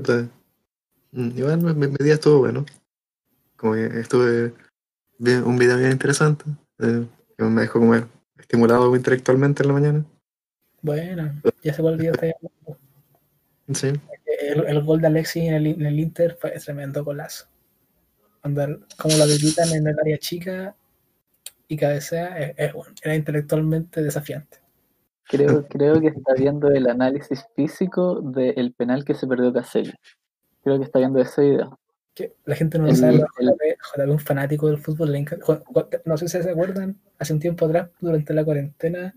Entonces, mm, igual mi, mi- mi día estuvo bueno. Como que estuve bien, un video bien interesante. eh, que me dejó como estimulado intelectualmente en la mañana. Bueno, ya se volvió este- Sí. el, el gol de Alexis en el, en el Inter fue tremendo golazo. Cuando como lo habilitan en el área chica y cabecea, es- es bueno, era intelectualmente desafiante. Creo, creo que está viendo el análisis físico del penal que se perdió Caselli. Creo que está viendo ese video. Que la gente no lo El- sabe, el- es un fanático del fútbol. le no sé si se acuerdan, hace un tiempo atrás, durante la cuarentena,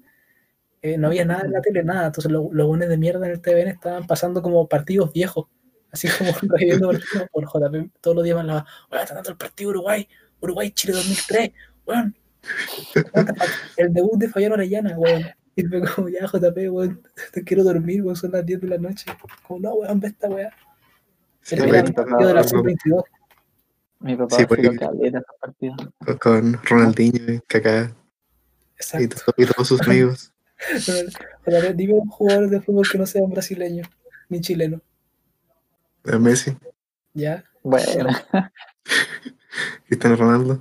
eh, no había nada en la tele, nada. Entonces lo- los buenos de mierda en el TVN estaban pasando como partidos viejos. Así como reviviendo partidos por JP. Todos los días hablaba, weón, está dando el partido Uruguay, Uruguay-Chile 2003, weón. El debut de Fabián Orellana, weón. Y fue como, ya, JP, weón, te quiero dormir, weón, son las 10 de la noche. Como, no, weón, ve esta weá. Sí, Era bueno, el partido de la sub-22. Mi papá Sí, porque- caleta esos partidos. con- Ronaldinho y Kaká y, Exacto. to- y todos sus amigos. Pero dime un jugador de fútbol que no sea un brasileño ni chileno. Eh, Messi, ¿Ya? Bueno, Cristiano Ronaldo.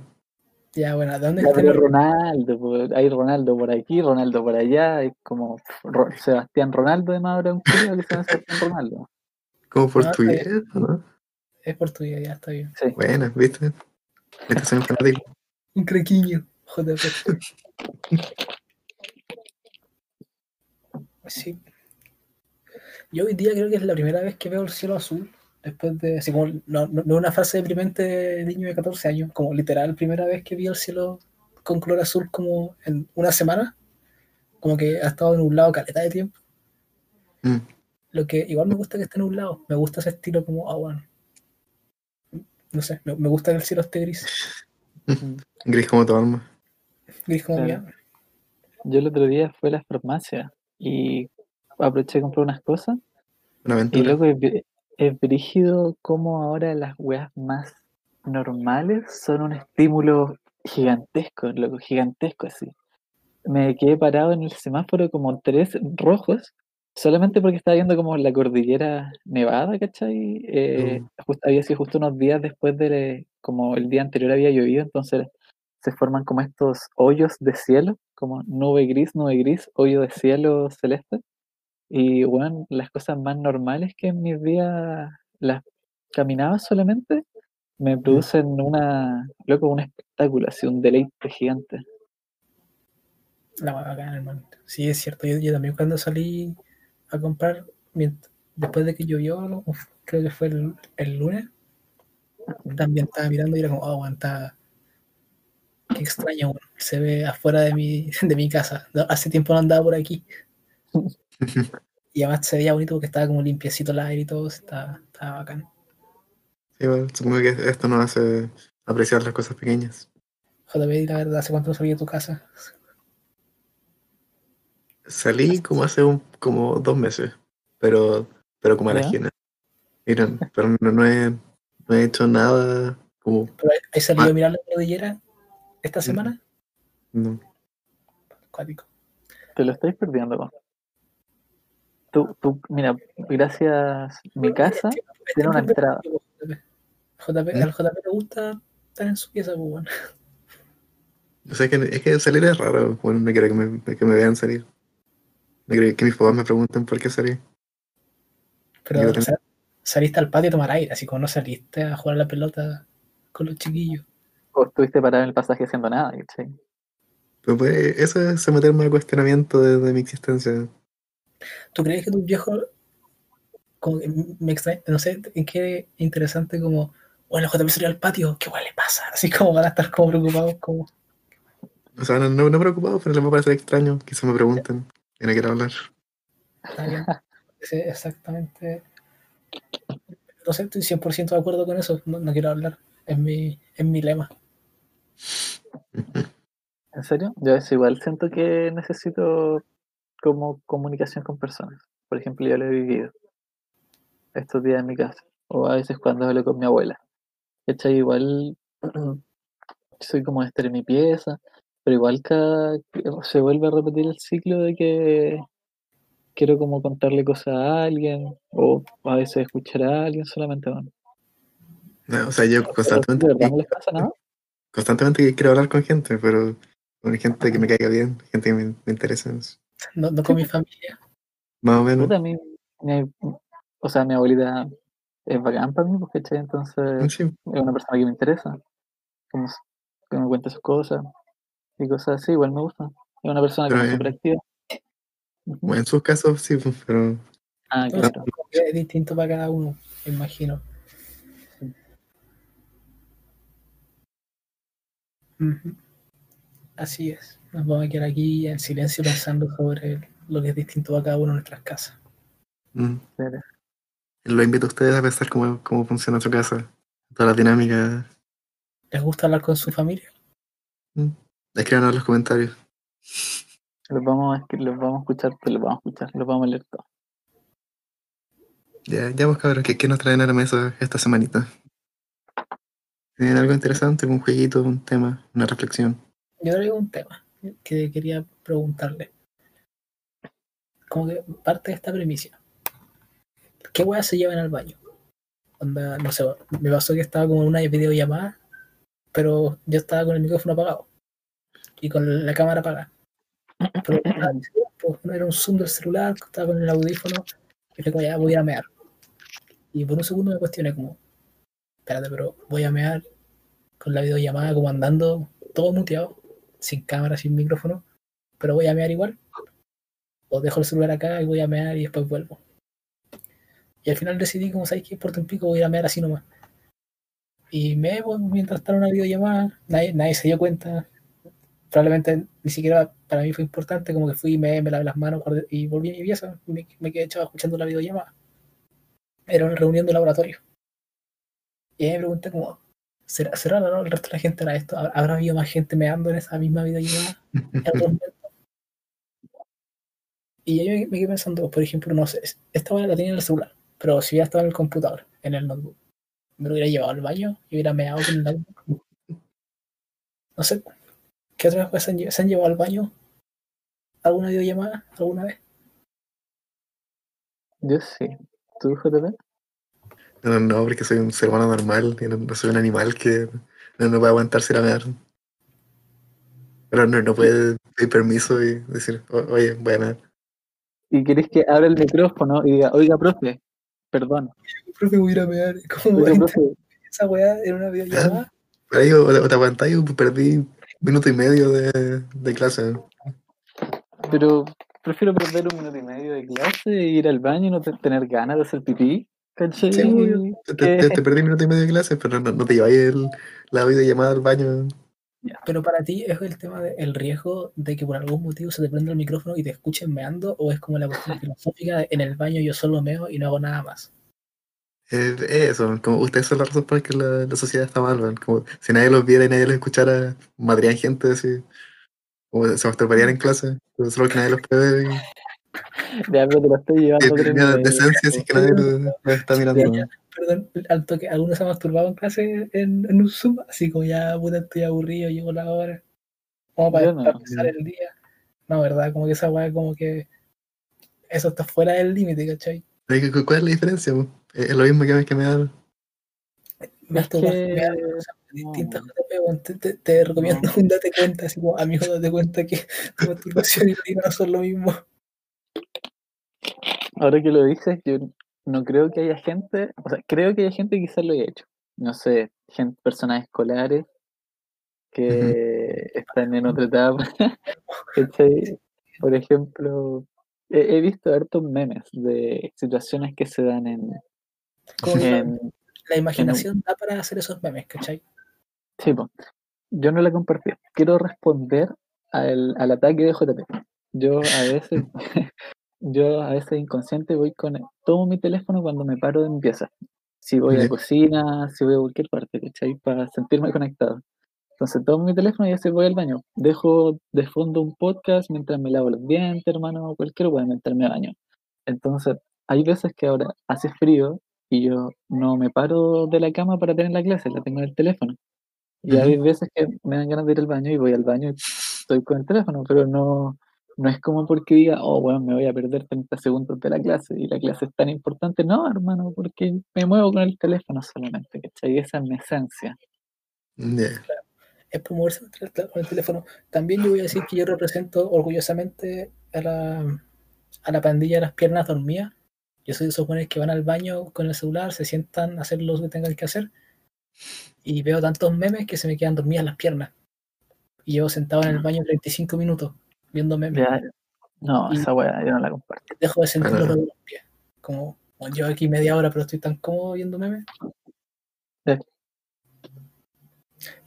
Ya, bueno, ¿de dónde ya, está Ronaldo, hay Ronaldo por aquí, Ronaldo por allá, es como Ro- Sebastián Ronaldo de Mauro un culiao que se llama Sebastián Ronaldo. Como portugués, ¿no? Es portugués, ya está bien. Sí. Buena, ¿viste? Este un fanático. Un crequiño, JP. Sí. Yo hoy día creo que es la primera vez que veo el cielo azul. Después de, así como, no, no, no una frase deprimente de niño de 14 años, como literal, primera vez que vi el cielo con color azul como en una semana. Como que ha estado nublado caleta de tiempo. Mm. Lo que igual me gusta que esté nublado. Me gusta ese estilo como, ah, bueno. No sé, me, me gusta que el cielo esté gris. Gris como tu alma. Gris como Claro. mi alma. Yo el otro día fui a la farmacia y aproveché de comprar unas cosas Una y aventura. luego es, brí- es brígido como ahora las weas más normales son un estímulo gigantesco, loco, gigantesco así. Me quedé parado en el semáforo como tres rojos solamente porque estaba viendo como la cordillera nevada, ¿cachai? Eh, Mm. había sido justo unos días después de, como el día anterior había llovido, entonces se forman como estos hoyos de cielo, como nube gris, nube gris, hoyo de cielo celeste. Y bueno, las cosas más normales que en mis días las caminaba solamente me producen una, loco, un espectáculo, así, un deleite gigante. La más bacana, hermano. Sí, es cierto. Yo, yo también cuando salí a comprar, después de que llovió, creo que fue el, el lunes, también estaba mirando y era como, oh, está... Qué extraño. Se ve afuera de mi, de mi casa. No, hace tiempo no andaba por aquí. Y además se veía bonito porque estaba como limpiecito el aire y todo. Estaba, estaba bacán. Sí, bueno, supongo que esto nos hace apreciar las cosas pequeñas. JP, la verdad, ¿hace cuánto no salí de tu casa? Salí como hace un, como dos meses, pero, pero como a la esquina. Miren, pero no, no he, no he hecho nada como, ¿Pero ¿Has salido Ah. a mirar la cordillera esta semana? no. Cuático. Te lo estáis perdiendo. Tú, tú, mira, gracias, mi casa tiene una entrada. JP, ¿Mm? al JP le gusta estar en su pieza, pues, bueno. O sea, es que, es que salir es raro. Bueno, no quiero que me, que me vean salir. No quiero que mis papás me pregunten por qué salí. Pero o sea, saliste al patio a tomar aire, así como no saliste a jugar a la pelota con los chiquillos. O estuviste parado en el pasaje haciendo nada. Pero pues, eso es someterme al cuestionamiento de, de mi existencia. ¿Tú crees que tus viejos, como que me extraña, no sé, en qué interesante como, bueno, JP salió al patio, ¿qué guay le pasa? Así como van a estar como preocupados, como, O sea, no, no, no preocupado, pero les va a parecer extraño. Quizás me pregunten y no quiero hablar. está bien. Sí, exactamente. No sé, estoy 100% de acuerdo con eso, no, no quiero hablar, es mi, es mi lema. ¿En serio? Yo eso igual siento que necesito como comunicación con personas. Por ejemplo, yo lo he vivido estos días en mi casa. O a veces cuando hablo con mi abuela. ¿Cachai? Igual soy como de estar en mi pieza, pero igual cada, se vuelve a repetir el ciclo de que quiero como contarle cosas a alguien, o a veces escuchar a alguien solamente. bueno. No, o sea, yo constantemente, ¿De verdad no les pasa nada? constantemente quiero hablar con gente, pero con gente que me caiga bien, gente que me, me interesa. No, no con mi familia. Más o menos. Puta, a mí, mi- o sea, mi abuelita es bacán para mí, porque entonces Sí, es una persona que me interesa, como que me cuenta sus cosas y cosas así, igual me gusta. Es una persona Pero como bien. súper activa. Bueno, en sus casos sí, pues, pero Ah, claro. que es distinto para cada uno, imagino. Así es. Nos vamos a quedar aquí en silencio pensando sobre lo que es distinto para cada uno de nuestras casas. mm, Claro. lo invito a ustedes a pensar cómo, cómo funciona su casa, toda la dinámica. ¿Les gusta hablar con su familia? Mm. Escríbanos en los comentarios. Los vamos, a, escri- los vamos a escuchar, pues los vamos a escuchar, los vamos a leer todos. Ya, ya pues cabros, ¿qué, qué nos traen a la mesa esta semanita? ¿Tienen algo interesante, un jueguito, un tema, una reflexión? Yo traigo un tema que quería preguntarle. Como que parte de esta premisa. ¿Qué weas se llevan al baño? Onda, no sé, me pasó que estaba como en una videollamada, pero yo estaba con el micrófono apagado y con la cámara apagada. Pero tiempo, no era un zoom del celular, estaba con el audífono y fue como ya voy a mear. Y por un segundo me cuestioné como, espérate, pero voy a mear con la videollamada como andando todo muteado, sin cámara, sin micrófono, pero voy a mear igual. O dejo el celular acá y voy a mear y después vuelvo. Y al final decidí, como sabéis que importa un pico, voy a ir a mear así nomás. Y me pues, mientras estaba una videollamada, nadie, nadie se dio cuenta. Probablemente ni siquiera para mí fue importante, como que fui, me, me lavé las manos y volví a mi pieza. Me, me quedé echado escuchando la videollamada. Era una reunión de laboratorio. Y ahí me pregunté como, ¿será, será raro el resto de la gente hará esto? ¿Habrá- ¿Habrá habido más gente meando en esa misma videollamada? Y yo me me quedé pensando, por ejemplo, no sé, esta hora la tenía en el celular, pero si hubiera estado en el computador, en el notebook, me lo hubiera llevado al baño y hubiera meado con el notebook. No sé, ¿qué otras cosas se han, se han llevado al baño? ¿Alguna videollamada? ¿Alguna vez? Yo sí. ¿Tú, JP? No, no, porque soy un ser humano normal y no, no soy un animal que no, no puede aguantarse ir a mear. Pero no, no puede pedir permiso y decir, "O- oye, voy a mear. Y querés que abra el micrófono y diga, oiga, profe, perdón. Profe, voy a ir a mear. ¿Cómo voy a esa weá en una videollamada? Por ahí o, o te aguantáis o perdí minuto y medio de, de clase. pero prefiero perder un minuto y medio de clase e ir al baño y no te- tener ganas de hacer pipí. ¿Cachai? Sí, obvio. Te, te- Que- te perdí minuto y medio de clase, pero no, no te lleváis el, la videollamada al baño. Pero para ti es el tema del riesgo de que por algún motivo se te prenda el micrófono y te escuchen meando, o es como la cuestión filosófica de en el baño yo solo meo y no hago nada más. Es eso, como ustedes son la razón por la que la, la sociedad está mal, man. Como si nadie los viera y nadie los escuchara, madrían gente así. Como se masturbarían en clase, pero solo que nadie los puede ver. Ya, pero te lo estoy llevando nivel. decencia si es que nadie los está mirando. Ya, Perdón, al toque, ¿alguno se ha masturbado en clase en, en un Zoom? Así como ya, puta, estoy aburrido, llegó la hora. Como para, no. para empezar el día. No, ¿verdad? Como que esa weá, como que. Eso está fuera del límite, ¿cachai? Ay, ¿cu- ¿Cuál es la diferencia? po? Es lo mismo que, que me da. Me da cosas distintas, te, te- te recomiendo un date cuenta, así como, amigo, date cuenta que tu masturbación y orina no son lo mismo. Ahora que lo dices, yo no creo que haya gente, o sea, creo que hay gente que quizás lo haya hecho. No sé, gente, personas escolares que están en otra etapa. Por ejemplo, he, he visto hartos memes de situaciones que se dan en, la, en imaginación da para hacer esos memes, ¿cachai? Sí, po. yo no la compartí. Quiero responder al, al ataque de JP. Yo a veces, yo a veces inconsciente voy con, tomo mi teléfono cuando me paro de mi pieza. Si voy a Ya. cocina, si voy a cualquier parte, ¿cachai? Para sentirme conectado. Entonces tomo mi teléfono y así voy al baño. Dejo de fondo un podcast mientras me lavo los dientes, hermano, o cualquier weá mientras me baño. Entonces, hay veces que ahora hace frío y yo no me paro de la cama para tener la clase, la tengo en el teléfono. Y hay veces que me dan ganas de ir al baño y voy al baño y estoy con el teléfono, pero no, no es como porque diga, oh, bueno, me voy a perder 30 segundos de la clase y la clase es tan importante. No, hermano, porque me muevo con el teléfono solamente, ¿cachai? Esa es mi esencia. Es por moverse con el teléfono. También yo voy a decir que yo represento orgullosamente a la, a la pandilla de las piernas dormidas. Yo soy de esos buenos que van al baño con el celular, se sientan a hacer lo que tengan que hacer. Y veo tantos memes que se me quedan dormidas las piernas. Y llevo sentado en el baño 35 minutos viendo memes. Ya, no, Y- esa weá yo no la comparto. Dejo de sentir los los pies. Como, bueno, llevo aquí media hora, pero estoy tan cómodo viendo memes. Sí.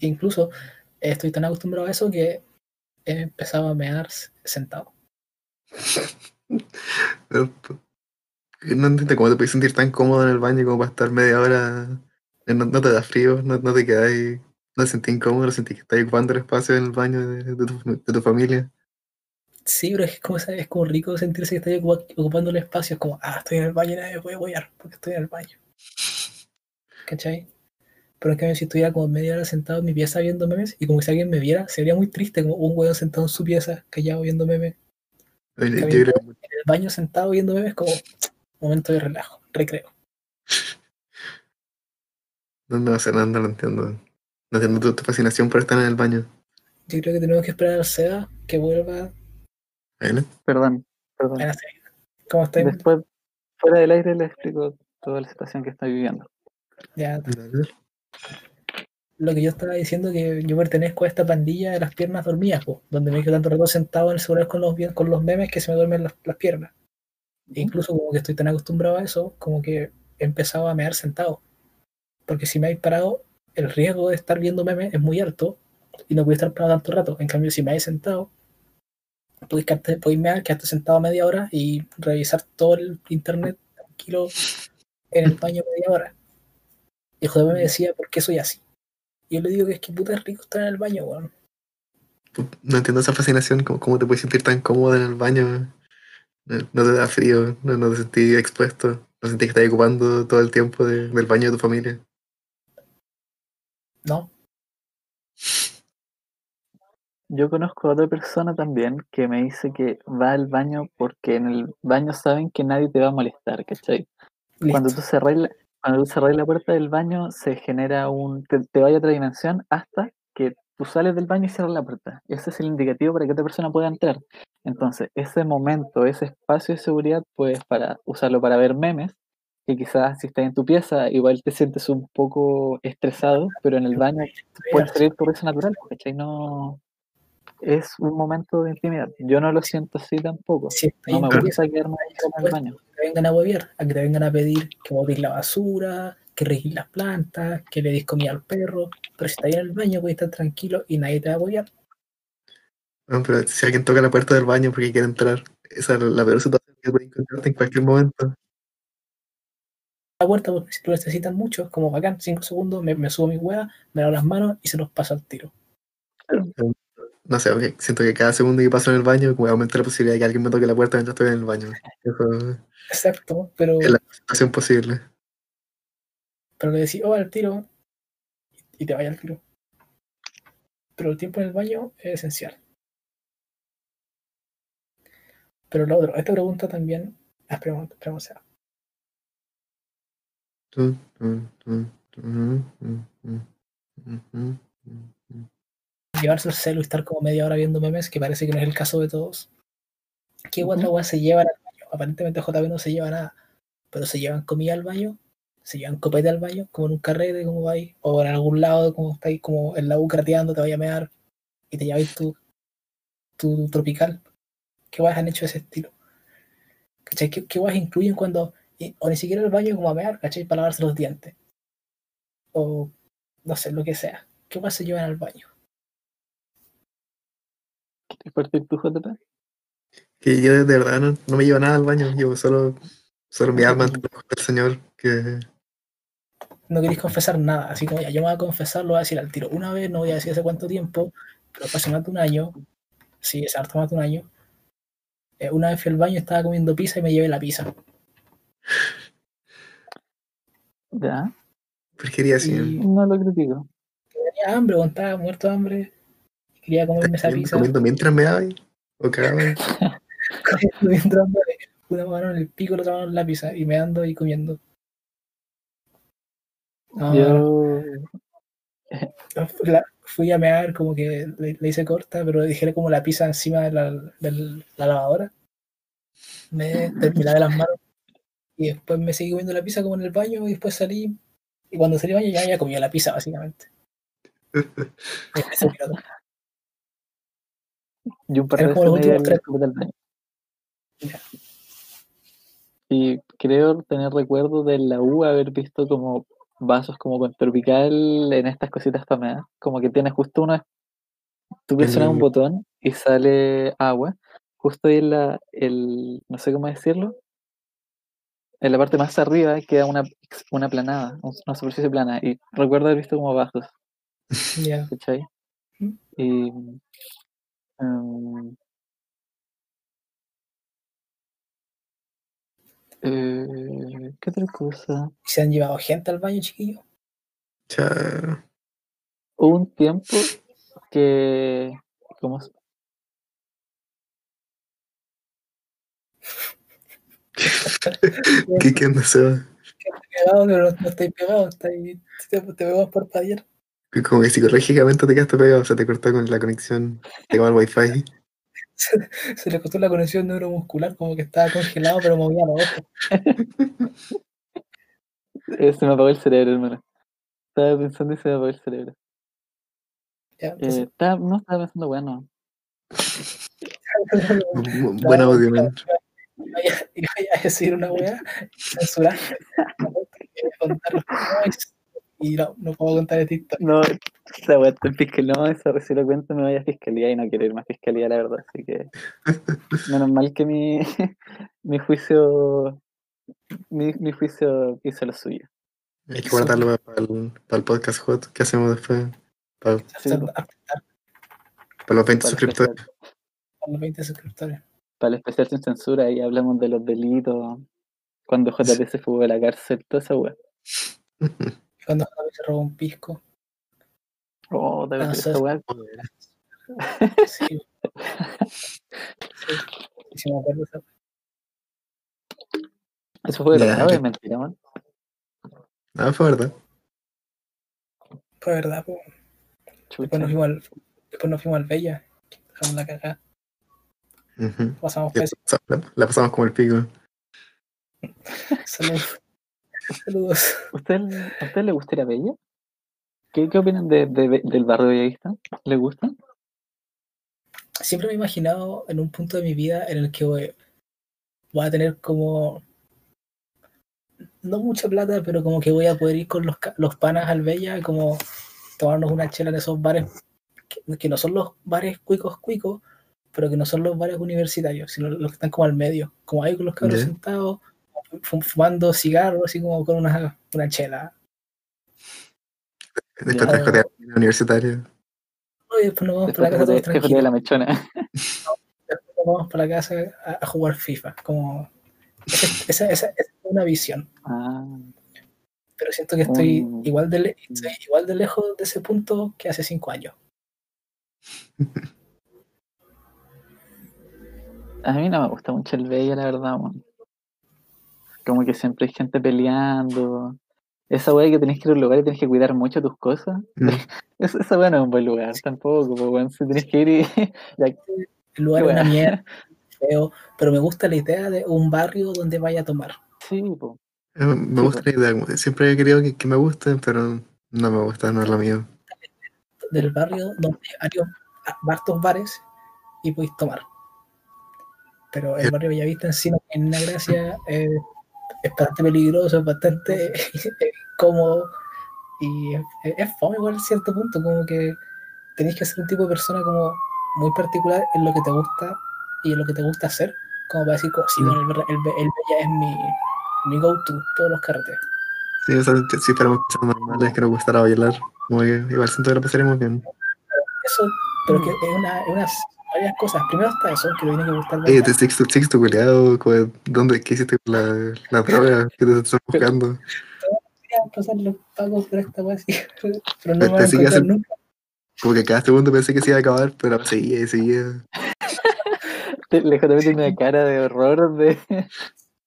Incluso eh, estoy tan acostumbrado a eso que he empezado a mear sentado. No entiendo cómo te puedes sentir tan cómodo en el baño como para estar media hora. eh, No, no te da frío, no, no te quedas ahí. No te sentís incómodo, no sentís que estás ocupando el espacio en el baño de, de tu, de tu familia. Sí, pero es como, es como rico sentirse que estoy ocupa- ocupando el espacio. Es como, ah, estoy en el baño y nadie me puede apoyar porque estoy en el baño. ¿Cachai? Pero en cambio, si estuviera como media hora sentado en mi pieza viendo memes y como si alguien me viera, sería muy triste, como un weón sentado en su pieza, callado viendo memes. En el baño sentado viendo memes, como momento de relajo, recreo. no, no sé, no, no lo entiendo. No entiendo tu, tu fascinación por estar en el baño. Yo creo que tenemos que esperar al SEBA que vuelva. Perdón, perdón. ¿Cómo estáis? Después, fuera del aire, le explico toda la situación que estoy viviendo. Ya, lo que yo estaba diciendo que yo pertenezco a esta pandilla de las piernas dormidas, po, donde me quedo tanto rato sentado en el celular con los, con los memes que se me duermen las, las piernas. E incluso como que estoy tan acostumbrado a eso, como que he empezado a mear sentado. Porque si me habéis parado, el riesgo de estar viendo memes es muy alto y no podéis estar parado tanto rato. En cambio, si me habéis sentado, podéis, quedarte- podéis mear, quedarte sentado media hora y revisar todo el internet tranquilo en el baño media hora. Y el joder me decía, ¿por qué soy así? Y yo le digo que es que puta es rico estar en el baño, weón. No entiendo esa fascinación, cómo, cómo te puedes sentir tan cómodo en el baño. No, no te da frío, no, no te sentís expuesto, no sentís que estás ocupando todo el tiempo de- del baño de tu familia. ¿No? Yo conozco a otra persona también que me dice que va al baño porque en el baño saben que nadie te va a molestar, ¿cachai? Cuando tú cerrás la, cuando tú cerrás la puerta del baño se genera un... te, te vaya a otra dimensión hasta que tú sales del baño y cierras la puerta. Ese es el indicativo para que otra persona pueda entrar. Entonces, ese momento, ese espacio de seguridad, puedes para usarlo para ver memes, que quizás si estás en tu pieza igual te sientes un poco estresado, pero en el baño puedes salir tu risa natural, ¿cachai? No... Es un momento de intimidad. Yo no lo siento así tampoco. Si estás No me gusta quedarme en el baño. que te vengan a huevear, a que te vengan a pedir que botes la basura, que regís las plantas, que le des comida al perro. Pero si estás ahí en el baño, puedes estar tranquilo y nadie te va a apoyar. No, pero si alguien toca la puerta del baño porque quiere entrar, esa es la peor situación que puedes encontrarte en cualquier momento. La puerta, porque si lo necesitan mucho, es como bacán, cinco segundos, me, me subo mi hueá, me lavo las manos y se los pasa al tiro. No sé, porque siento que cada segundo que paso en el baño como aumenta la posibilidad de que alguien me toque la puerta mientras estoy en el baño. Eso Exacto, pero, es la situación posible. pero le decís, oh, al tiro, y te vaya al tiro. Pero el tiempo en el baño es esencial. Pero lo otro, esta pregunta también, esperemos, o sea, tu, llevarse el celu y estar como media hora viendo memes, que parece que no es el caso de todos. ¿Qué otra weá se llevan al baño? Aparentemente JB no se lleva nada, pero se llevan comida al baño, se llevan copete al baño, como en un carrete, como vais, o en algún lado, como estáis como en la U crateando, te vaya a mear y te lleváis tu, tu tropical. ¿Qué weas han hecho de ese estilo? ¿Cachai? ¿Qué, qué incluyen cuando, y- o ni siquiera el baño como a mear, ¿cachai? Para lavarse los dientes. O no sé, lo que sea. ¿Qué weas se llevan al baño? ¿Quieres partir tu JP? Que yo de verdad no, no me llevo nada al baño, llevo solo, solo mi alma ante del Señor, que no queréis confesar nada, así como ya, yo me voy a confesar, lo voy a decir al tiro. Una vez, no voy a decir hace cuánto tiempo, pero hace más de un año, sí, es harto más de un año. eh, una vez fui al baño, estaba comiendo pizza y me llevé la pizza. Ya, ¿por qué así? No lo critico. tenía hambre, estaba muerto de hambre, quería comerme esa pizza. Comiendo mientras me daba O cagaban. comiendo mientras dándole una mano en el pico, la otra mano en la pizza, y me ando y comiendo. No, Yo. la- fui a mear, como que le, le hice corta, pero dejé como la pizza encima de la, de la lavadora. Me terminé de las manos. Y después me seguí comiendo la pizza como en el baño y después salí. Y cuando salí del baño ya había comido la pizza, básicamente. Y un par de veces baño. Y creo tener recuerdo de la U haber visto como vasos como con tropical en estas cositas para mear. Como que tiene justo una. Tú presionas un botón y sale agua. Justo ahí en la. El, no sé cómo decirlo. En la parte más arriba queda una, una planada, una superficie plana. Y recuerdo haber visto como vasos. Ya. ¿cachai? Mm. Y. em, eh, ¿Qué otra cosa? ¿Se han llevado gente al baño, chiquillo? Cha. Hubo un tiempo que. ¿Cómo se- ¿Qué, qué onda se va? Pegado, pero no, no estáis pegados, estáis, te, te veo por parpadear. Como que psicológicamente te quedaste pegado, o sea, te cortó con la conexión, te va al wifi. Se, se le costó la conexión neuromuscular, como que estaba congelado, pero movía los ojos. eh, se me apagó el cerebro, hermano. Estaba pensando y se me apagó el cerebro. Ya, Eh, estaba- no estaba pensando, bueno. Bu- Buen audio, man. y vaya a decir una weá, censurar. No, porque voy a contar los noise, y no, no puedo contar de TikTok. No, esa weá está en fiscalía. No, esa si lo cuento me voy a fiscalía y no quiero ir más a fiscalía, la verdad. Así que menos mal que mi, mi juicio mi, mi juicio hizo lo suyo. Hay que guardarlo para el, para el podcast hot que hacemos después. Para, Sí, para los 20 Para el, suscriptores. especial, los 20 suscriptores. para el especial sin censura y hablamos de los delitos, cuando JP se fugó de la cárcel, toda esa weá. Cuando Javi se robó un pisco. Oh, de Ah, esa weá. Sí. sí. Me acuerdo, esa- Eso fue verdad, ya. es mentira, man. Ah, fue verdad. fue verdad, po. Chucha. Después nos fuimos al, después nos fuimos al Bella. Dejamos la cagada. Pasamos La pasamos- La, la pasamos como el pico. Saludos. Saludos. ¿Usted, ¿A usted le gusta ir a Bella? ¿Qué, qué opinan de, de- del barrio bellavista? ¿Le gusta? Siempre me he imaginado en un punto de mi vida en el que voy, voy a tener como no mucha plata, pero como que voy a poder ir con los, los panas al Bella, como tomarnos una chela en esos bares que, que no son los bares cuicos cuicos, pero que no son los bares universitarios, sino los que están como al medio, como ahí con los cabros Ya. sentados, fumando cigarros, así como con una, una chela. Después te jotea la universitaria. Y después nos vamos Después para la casa jotea- todos te jotea tranquilos. la mechona. Después nos vamos para la casa a, a jugar FIFA. Como esa, esa- esa- esa es una visión. Ah, Pero siento que estoy Mm. igual de le- estoy igual de lejos de ese punto que hace cinco años. a mí no me gusta mucho el Bella, la verdad, man. Como que siempre hay gente peleando. Esa weá que tenés que ir a un lugar y tenés que cuidar mucho tus cosas. Mm. Es- esa weá no es un buen lugar tampoco, pues, weón. Si tenés que ir y. El lugar es una mierda, feo, pero me gusta la idea de un barrio donde vaya a tomar. Sí, po. Eh, Me Sí, gusta la idea. Siempre he querido que, que me guste, pero no me gusta, no es lo mío. Del barrio donde hay varios- bares y podéis tomar. Pero el barrio Bellavista en sí no tiene una gracia, eh, es bastante peligroso, es bastante cómodo y es, es fome igual a cierto punto, como que tenéis que ser un tipo de persona como muy particular en lo que te gusta y en lo que te gusta hacer, como para decir, como, sí, bueno, el, el, el Bella es mi, mi go-to, todos los carretes. Sí, o sea, si fuéramos personas normales que nos gustara bailar, igual siento que lo pasaríamos bien. Eso, pero que es una, es unas varias cosas. Primero está eso, que lo tiene que gustar Eh, bailar. te sexto, sexto culiado, como, ¿dónde, qué hiciste con la, la droga que te estás buscando? Pasar los pagos por esta wea así, pero no me van a nunca. Como que cada segundo pensé que se iba a acabar, pero seguía y seguía. te- Lejos de una cara de horror de.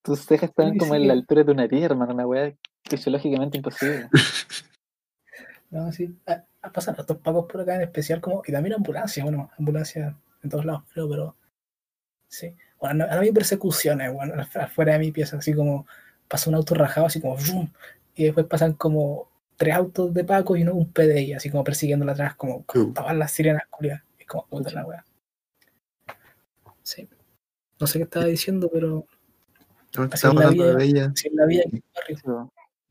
Tus cejas estaban Sí, como en la altura de tu nariz, hermano, una weá fisiológicamente imposible. No, sí. Ah, ah, pasan estos pagos por acá en especial, como, y también ambulancia, bueno, ambulancia en todos lados, creo, pero sí. Bueno, no, no había persecuciones, bueno, afu- afuera de mi pieza, así como pasa un auto rajado, así como, ¡vum! y después pasan como tres autos de Paco y uno un PDI, así como persiguiéndola atrás, como con todas las sirenas culiadas. Es como, puta la wea. Sí. No sé qué estaba diciendo, pero Así Estamos la hablando de. Bella, si en la vida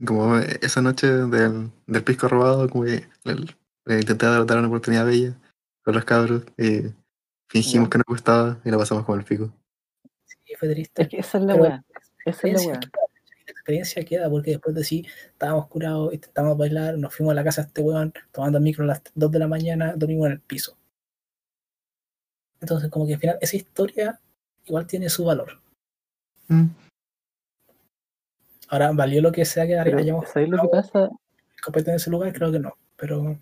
como esa noche del, del pisco robado, como que le, le intenté dar, una oportunidad a Bella con los cabros y fingimos Ya. que nos gustaba y la pasamos como el pico. sí, fue triste. Es que esa es la weá. Esa es la weá. la experiencia queda porque después de sí estábamos curados, intentamos bailar, nos fuimos a la casa de este weón tomando micro a las 2 de la mañana, dormimos en el piso. Entonces, como que al final esa historia igual tiene su valor. Mm. Ahora, ¿valió lo que sea que hayamos ¿sabéis lo que pasa? competido en ese lugar? Creo que no, pero.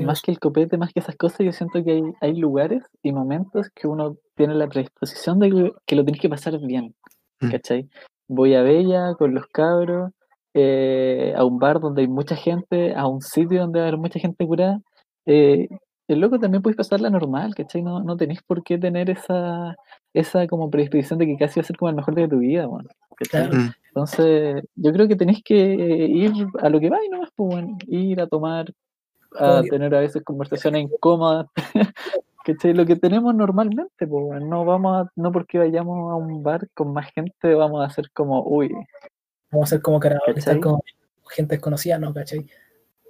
Más que el copete, más que esas cosas, yo siento que hay, hay lugares y momentos que uno tiene la predisposición de que, que lo tienes que pasar bien. Mm. ¿Cachai? Voy a Bella con los cabros, eh, a un bar donde hay mucha gente, a un sitio donde va a haber mucha gente curada. eh, el loco también puedes pasarla normal, ¿cachai? No, no tenés por qué tener esa, esa como predisposición de que casi va a ser como el mejor día de tu vida, bueno. Claro. Mm. Entonces, yo creo que tenés que ir a lo que va y nomás, pues, bueno, ir a tomar, a que- tener a veces conversaciones incómodas, ¿cachai? Lo que tenemos normalmente, pues, no vamos a, no porque vayamos a un bar con más gente vamos a hacer como, uy, Vamos a ser como karaoke, estar con gente desconocida, ¿no? ¿Cachai?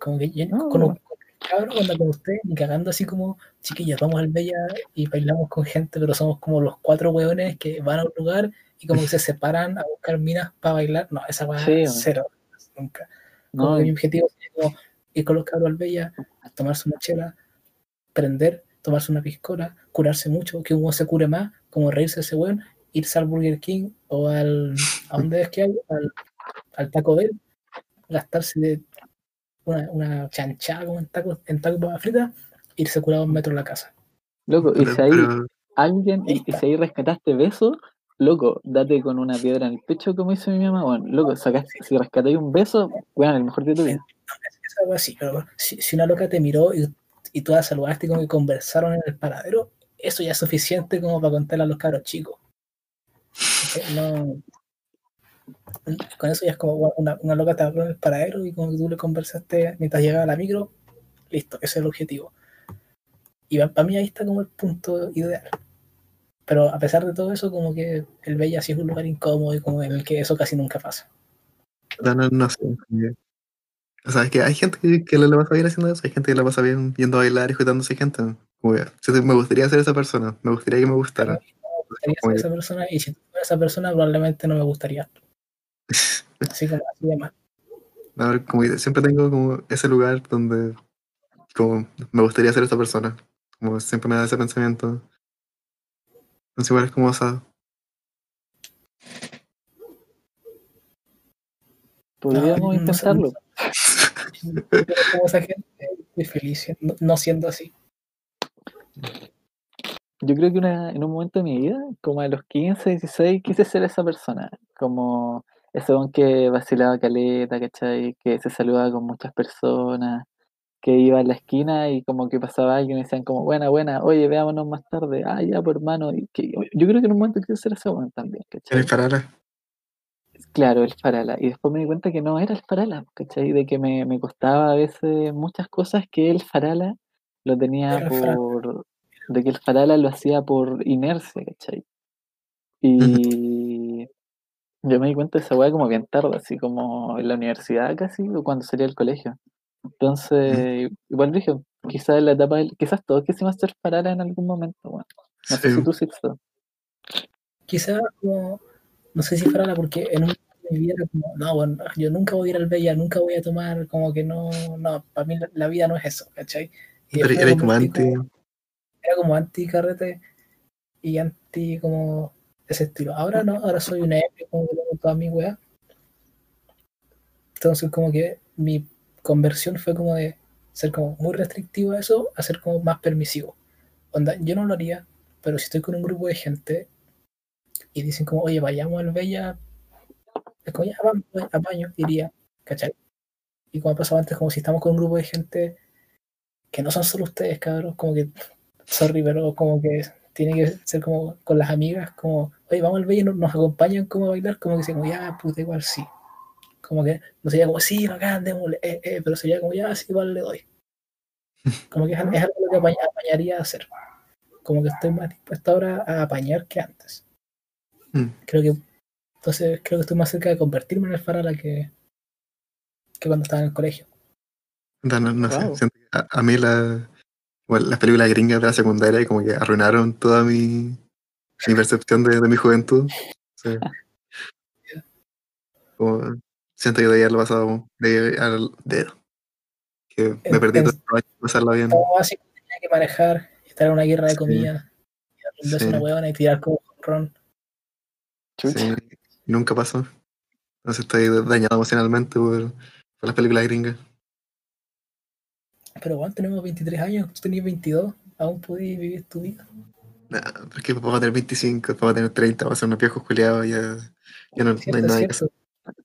Como que yo, No, con un con un con usted, ni cagando así como, chiquillos, vamos al Bella y bailamos con gente, pero somos como los cuatro hueones que van a un lugar y como que se separan a buscar minas para bailar. No, esa weá Sí, cero, nunca. Como no, que mi objetivo sería como ir con los cabros al Bella, a tomarse una chela, prender, tomarse una piscola, curarse mucho, que uno se cure más, como reírse de ese weón, irse al Burger King o al. ¿A dónde es que hay? Al, al Taco Bell, gastarse de una, una chanchada como en taco, en taco de frita, irse curado un metro a la casa. loco, y si hay pero- alguien, y, y si ahí rescataste beso, loco, date con una piedra en el pecho, como dice mi mamá, bueno, loco, sacaste, si rescatáis un beso, bueno, el mejor día de tu vida. Esa weá sí, pero si, si una loca te miró y, y tú la saludaste y como que conversaron en el paradero, eso ya es suficiente como para contarle a los cabros chicos. No, con eso ya es como una, una loca te habló en el paradero y como que tú le conversaste mientras llegaba la micro, listo, ese es el objetivo. Y para mí ahí está como el punto ideal. Pero a pesar de todo eso, como que el Bella sí es un lugar incómodo y como en el que eso casi nunca pasa. No, no, no sé. como que- O sea, es que hay gente que, que le pasa bien haciendo eso, hay gente que le pasa bien yendo a bailar y juntándose gente. Como que, me gustaría ser esa persona, me gustaría que me gustara. me gustaría ser esa persona y si esa persona probablemente no me gustaría. Así como así de mal. A ver, como siempre tengo como ese lugar donde como me gustaría ser esa persona. Como siempre me da ese pensamiento. Entonces igual es como, o sea, Podríamos no intentarlo. Pero como esa gente estoy feliz siendo- no siendo así. Yo creo que una- en un momento de mi vida, como a los 15, 16, quise ser esa persona. Como ese don que vacilaba caleta, ¿cachai? Que se saludaba con muchas personas, que iba a la esquina y como que pasaba alguien y decían como, buena, buena, oye, veámonos más tarde. Ah, ya, por hermano. Y que, yo creo que en un momento quise ser ese don también, ¿cachai? Claro, el farala. Y después me di cuenta que no era el farala, ¿cachai? De que me, me costaba a veces muchas cosas que el farala lo tenía Era el farala. por... De que el farala lo hacía por inercia, ¿cachai? Y yo me di cuenta de esa weá como bien tarde, así como en la universidad casi, o cuando salía del colegio. Entonces, igual dije, quizás en la etapa, del- quizás todos quisimos ser farala en algún momento, bueno. No sé Sí. si tú Sixto. Quizá como, no sé si fuera porque en un mi vida era como, no, bueno, yo nunca voy a ir al Bella, nunca voy a tomar, como que no, no, para mí la, la vida no es eso, ¿cachai? Y Pero me como anti. como- era como anti carrete y anti como ese estilo. Ahora no, ahora soy una ebrio, como que tengo todas mis weas. Entonces como que mi conversión fue como de ser como muy restrictivo a eso a ser como más permisivo. onda, yo no lo haría, pero si estoy con un grupo de gente y dicen como, oye, vayamos al Bella, es como, ya, vamos, voy, apaño, iría, ¿cachai? Y como ha pasado antes, como si estamos con un grupo de gente que no son solo ustedes, cabros, como que, sorry, pero como que tiene que ser como con las amigas, como, oye, vamos al Bella, nos, nos acompañan como a bailar, como que dicen, como, ya, puta, igual sí. Como que no sería como, sí, bacán, démosle, eh, eh, pero sería como, ya, sí, igual le doy. Como que es, es algo que apañ- apañaría a hacer. Como que estoy más dispuesto ahora a apañar que antes. Mm. Creo que, entonces, creo que estoy más cerca de convertirme en el farala que, que cuando estaba en el colegio. No, no, no Wow. sé. siento que A, a mí la, bueno, las películas gringas de la secundaria como que arruinaron toda mi, mi percepción de, de mi juventud. Sí. Como, siento que debía haberlo pasado de, al dedo. Que me En- perdí en- todo el año de pasarla bien. Todo básico tenía que manejar, estar en una guerra de Sí. comida, y un a una Sí. huevona y tirar como ron. Sí, nunca pasó. Entonces estoy dañado emocionalmente por, por las películas gringas. Pero bueno, tenemos 23 años, tú tenías 22, aún podías vivir tu vida. Nah, porque vamos a tener 25, vamos a tener 30, vamos a ser unos viejos culiados, ya, ya no, no hay Cierto, nada que hacer.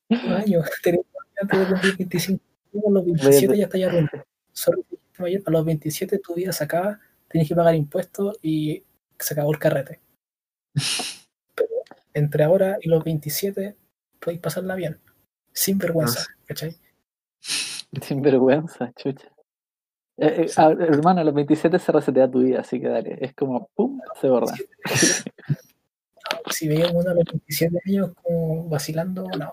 cierto. Un año, tenemos antes de cumplir 25. Tú a los Voy a 27 te- ya estás ya arruinado. Sorry, mayor, a los 27 tu vida se acaba, tienes que pagar impuestos y se acabó el carrete. Entre ahora y los 27 podéis pasarla bien, sin vergüenza, ¿cachai? Sin vergüenza, chucha. Eh, eh, Sí. a- hermano, a los 27 se resetea tu vida, así que dale. Es como, pum, se borra. Si veía uno a los 27 años como vacilando, no.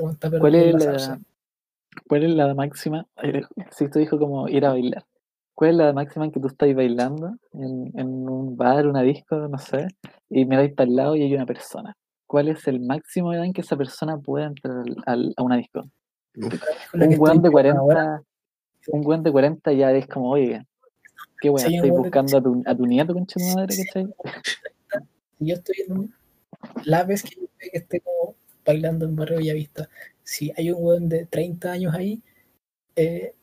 No, está ¿Cuál es la cuál es la máxima? Si tú dijo como ir a bailar. ¿Cuál es la máxima en que tú estás bailando en, en un bar, una disco, no sé, y miráis para el lado y hay una persona? ¿Cuál es el máximo edad en que esa persona pueda entrar al- al- a una disco? Uf, Con Un weón de estoy 40, ahora, un weón de 40 ya es como, oye, qué weón, Sí, estoy de- buscando a tu, a tu nieto, concha de tu madre, Sí. ¿cachai? yo estoy en un- la vez que que esté como bailando en Barrio Villavista, si hay un weón de 30 años ahí, eh,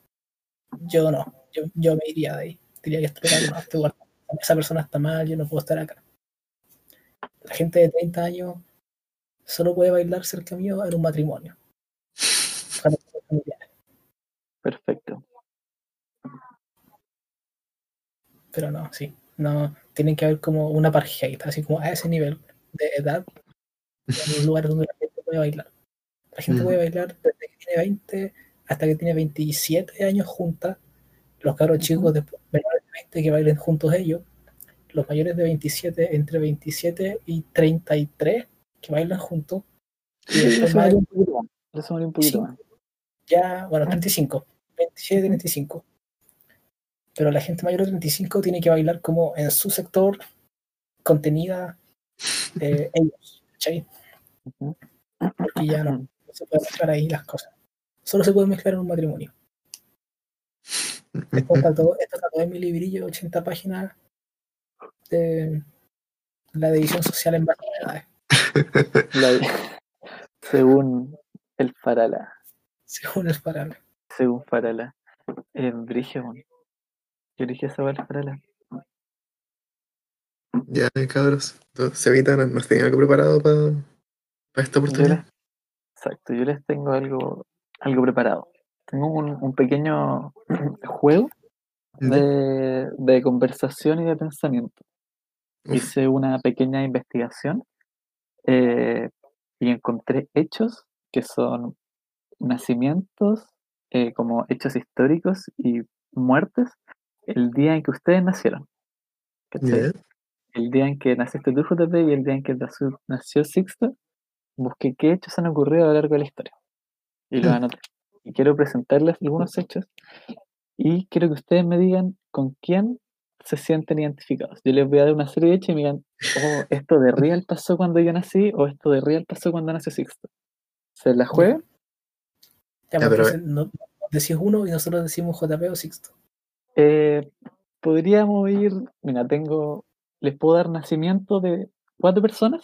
yo no, yo, yo me iría de ahí. Diría que estoy no, weón- esa persona está mal, yo no puedo estar acá. La gente de 30 años solo puede bailar cerca mío en un matrimonio. Perfecto. Pero no, sí. No, tienen que haber como una parejita, así como a ese nivel de edad, en un lugar donde la gente puede bailar. La gente Mm. puede bailar desde que tiene 20 hasta que tiene 27 años juntas. Los cabros chicos de menores de 20 que bailen juntos ellos. Los mayores de 27, entre 27 y 33 que bailan juntos. Y Le sumaría un poquito más. Le sumaría un poquito Sí. más. ya, bueno, 35, 27, 35. Pero la gente mayor de 35 tiene que bailar como en su sector, contenida eh, ellos, ¿cachai? Porque ya no, no se puede mezclar ahí las cosas. Solo se puede mezclar en un matrimonio. Esto está todo, esto está todo en mi librillo, 80 páginas de la división social en base a edades, La- según el Farala. según el parala. Según Farala. En Brigio, weón. Yo esa weá el Farala. Ya, cabros. Entonces, Cevita no- nos tenía algo preparado para esta Yo oportunidad. les, exacto, yo les tengo algo, algo preparado. Tengo un, un pequeño juego de, de conversación y de pensamiento. Hice una pequeña investigación eh, y encontré hechos que son nacimientos, eh, como hechos históricos y muertes el día en que ustedes nacieron. El día en que naciste tú, JP, y el día en que nació, nació Sixto, busqué qué hechos han ocurrido a lo largo de la historia. Y Mm. anoté. Y quiero presentarles algunos hechos y quiero que ustedes me digan con quién se sienten identificados. Yo les voy a dar una serie de hechos y me digan, oh, esto de real pasó cuando yo nací o esto de real pasó cuando nació Sixto. ¿Se la juegan? Ya, Ya, pero- no, decís uno y nosotros decimos JP o Sixto. Eh, podríamos ir, mira, tengo, les puedo dar nacimiento de cuatro personas,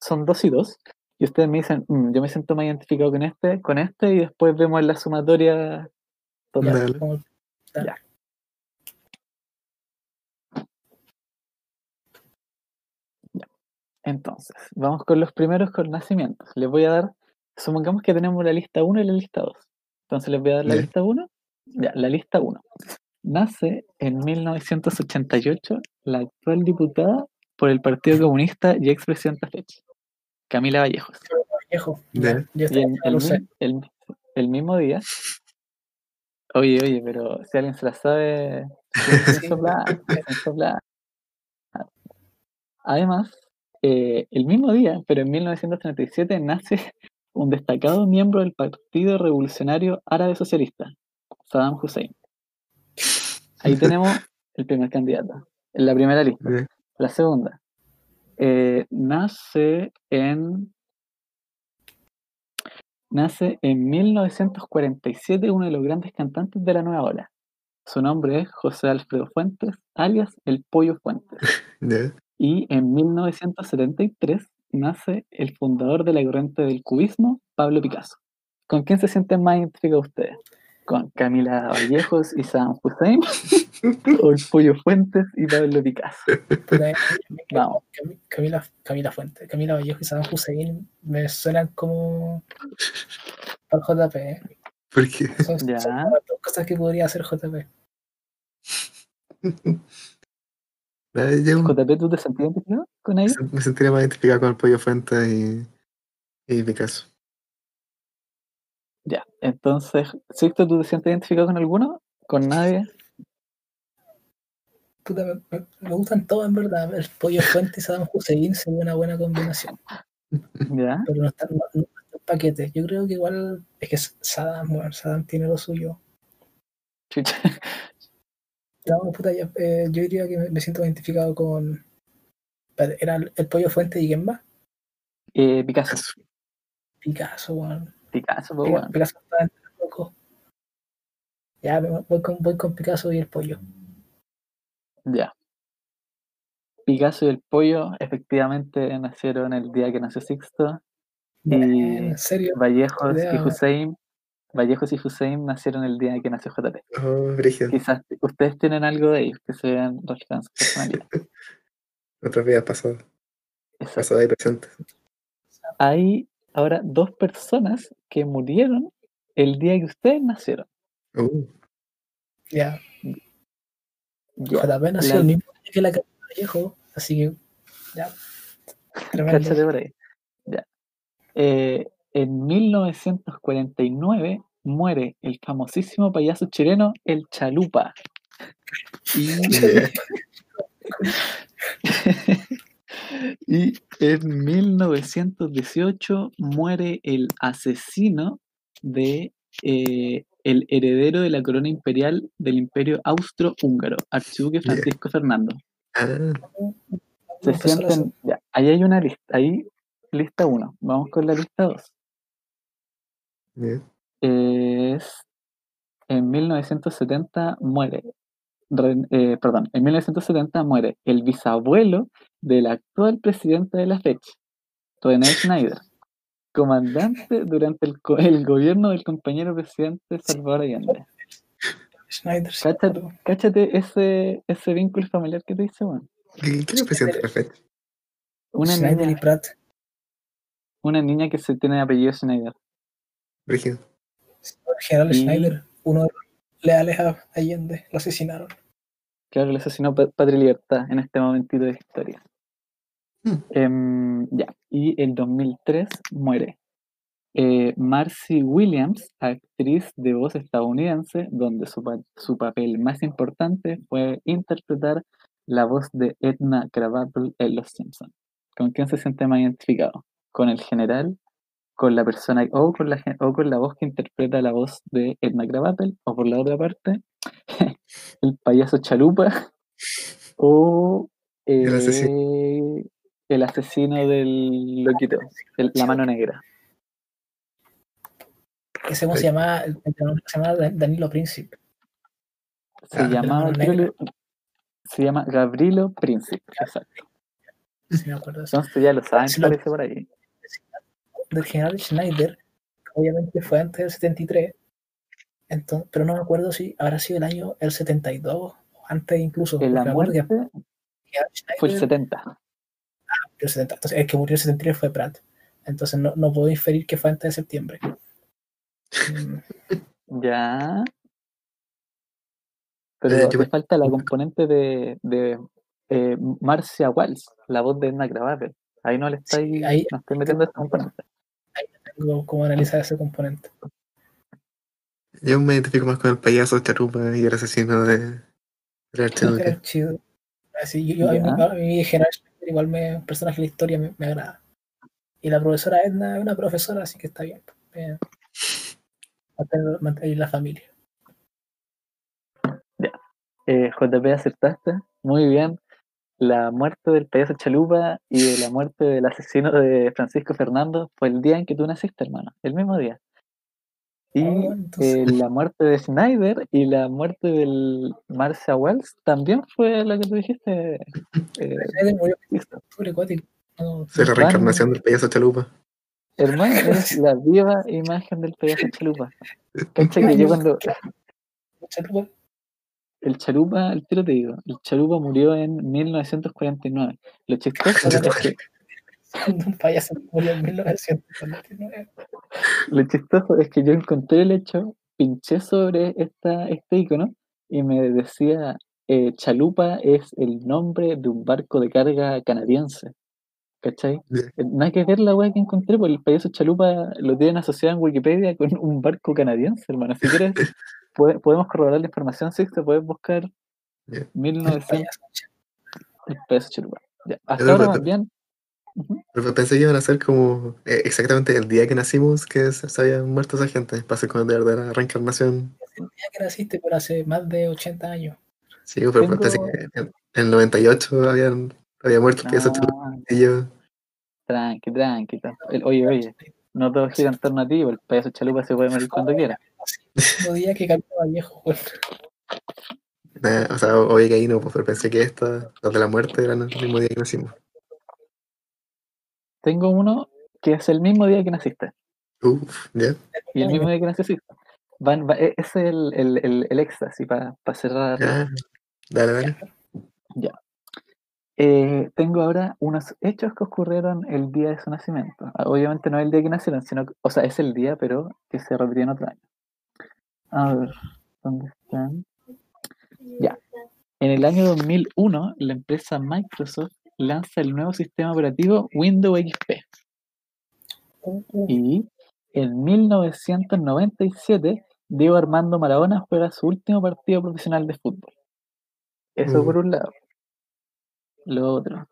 son dos y dos, y ustedes me dicen, mmm, yo me siento más identificado con este, con este, y después vemos la sumatoria total. Ya. Ya. Entonces, vamos con los primeros con nacimientos. Les voy a dar, supongamos que tenemos la lista 1 y la lista 2. Entonces les voy a dar la lista 1. Ya, la lista 1. Nace en 1988 la actual diputada por el Partido Comunista y expresidenta Fecha. Camila Vallejos. Viejo. Ya. Yo el, el- el mismo día. Oye, oye, pero si alguien se la sabe, soplar. Además, eh, el mismo día, pero en 1937, nace un destacado miembro del Partido Revolucionario Árabe Socialista, Saddam Hussein. Ahí tenemos el primer candidato, en la primera lista. La segunda, eh, nace en. Nace en 1947 uno de los grandes cantantes de la nueva ola. Su nombre es José Alfredo Fuentes, alias El Pollo Fuentes. Y en 1973 nace el fundador de la corriente del cubismo, Pablo Picasso. ¿Con quién se sienten más identificados ustedes? ¿Con Camila Vallejos y Saddam Hussein? ¿O el Pollo Fuentes y Pablo Picasso? Eh, Vamos. Cam- Camila, Camila Fuente, Camila Vallejo y Saddam Hussein me suenan como al JP. ¿eh? Porque Son, son Ya. cosas que podría hacer JP. JP, ¿tú te sentías identificado con ellos? me sentiría más identificado con el Pollo Fuente y, y Picasso. Ya, entonces, Sixto, ¿tú te sientes identificado con alguno? ¿Con nadie? Puta, me, me- gustan todos en verdad. El pollo Fuente y Saddam Hussein sería una buena combinación. Ya, Pero no están no, no están en paquete. Yo creo que igual es que Saddam, bueno, Saddam tiene lo suyo. chucha. No, puta, ya, eh, yo diría que me, me siento identificado con. ¿Era el, el pollo Fuente y quién más? Eh, Picasso. Picasso, weón. Picasso, pues bueno. Picasso está entre los locos. Ya, voy con, voy con Picasso y el pollo. Ya. Picasso y el pollo efectivamente nacieron el día que nació Sixto. Y En serio, Vallejos y. Hussein. Vallejos y Hussein nacieron el día que nació JP. Oh, Brígido. Quizás ustedes tienen algo de ellos que se vean reflejados en su personalidad. Otras vidas pasadas. Exacto. Pasada y presente. Hay ahora dos personas que murieron el día que ustedes nacieron. Uh, ya. Ya. JP nació la- el mismo que la Camila Vallejo, así que. Ya. Cáchate por ahí. Ya. Eh, en 1949 muere el famosísimo payaso chileno El Chalupa. Y. en 1918 muere el asesino de eh, el heredero de la corona imperial del imperio austro-húngaro, archiduque. Francisco Fernando. Ah, Se sienten, ya, ahí hay una lista, ahí lista 1, vamos con la lista 2. ya. es en 1970 muere, eh, perdón, en 1970 muere el bisabuelo del actual presidente de la fecha, René Schneider, comandante durante el, co- el gobierno del compañero presidente Salvador Allende. Schneider, sí, Cáchate, ese, ese vínculo familiar que te dice, bueno. ¿Quién es el presidente de la fecha? Una Schneider y niña, Pratt. una niña que se tiene apellido Schneider. Brígido. El general Y- Schneider, uno de los leales a Allende, lo asesinaron. Claro, le asesinó Pa- Patria y Libertad en este momentito de historia. Hmm. Em, ya, y el 2003 muere eh, Marcy Williams, actriz de voz estadounidense, donde su, pa- su papel más importante fue interpretar la voz de Edna Krabappel en Los Simpsons. ¿Con quién se siente más identificado? ¿Con el general? ¿Con la persona o con la, o con la voz que interpreta la voz de Edna Krabappel? ¿O por la otra parte, el payaso Chalupa? ¿O eh, el asesino del loquito, la mano negra. Ese se llamaba, se llamaba Danilo Príncipe. Se ah, llamaba, llama Príncipe, exacto. Sí, me acuerdo. Entonces ya lo saben, sí, parece por ahí. Del general Schneider, obviamente fue antes del 73, entonces, pero no me acuerdo si habrá sido el año el 72 o antes incluso. El la muerte fue el 70 el 70. Entonces, el que murió el 73 fue Pratt. Entonces no, no puedo inferir que fue antes de septiembre. ya. Pero eh, falta la componente de, de eh, Marcia Walsh, la voz de Edna Gravater. Ahí no le estáis, sí, ahí, estoy metiendo esta componente. Ahí tengo cómo analizar ese componente. Yo me identifico más con el payaso Charupa y el asesino de, de Archiduque. Así, yo, yo general, igual me, un personaje de la historia me, me agrada. Y la profesora Edna es una profesora, así que está bien. bien. Mantener, mantener la familia. Eh, JP, acertaste. Muy bien. La muerte del payaso Chalupa y de la muerte del asesino de Francisco Fernando fue el día en que tú naciste, hermano. El mismo día. Y Oh, entonces- eh, la muerte de Schneider y la muerte del Marcia Wells también fue lo que tú dijiste. eh, Soy la reencarnación del payaso Chalupa. Hermano, es la viva imagen del payaso Chalupa. Cacha que yo cuando Chalupa, el Chalupa, el tiro te digo, el Chalupa murió en 1949. Lo chistoso es que cuando un payaso murió en 1949. Lo chistoso es que yo encontré el hecho, pinché sobre esta, este icono y me decía eh, Chalupa es el nombre de un barco de carga canadiense. ¿Cachai? Ya. Eh, Nada que ver la weá que encontré, porque el payaso Chalupa lo tienen asociado en Wikipedia con un barco canadiense, hermano. Si quieres, pode- podemos corroborar la información, si te puedes buscar Ya. 1900 Payaso. el payaso Chalupa. Ya, Hasta ahora más bien. Ujú. Pero pensé que iban a ser como eh, exactamente el día que nacimos que se, se había muerto esa gente. Pasa con de verdad la reencarnación. El día que naciste, pero hace más de 80 años. Sí, pero Tengo- pensé que en, el 98 habían, había muerto el payaso Chalupa. Ah, Y yo, tranqui, tranqui. Oye, oye, no todo gira en torno a ti, el payaso Chalupa se puede morir cuando quiera. El mismo día que cambiaba viejo, o sea, obvio que ahí no, pues, pero pensé que esta, las de la muerte eran el mismo día que nacimos. Tengo uno que es el mismo día que naciste. Uf, ya. Y el mismo día que naciste. Van, va- e- es el, el, el, el éxtasis para cerrar. Ya. Dale, dale. Eh, tengo ahora unos hechos que ocurrieron el día de su nacimiento. Ah, Obviamente no es el día que nacieron, sino, o sea, es el día, pero que se repitió en otro año. A ver, ¿dónde están? Ya. En el año 2001, la empresa Microsoft lanza el nuevo sistema operativo Windows XP. Y en 1997, Diego Armando Maradona juega su último partido profesional de fútbol. Eso Mm. por un lado. Lo otro.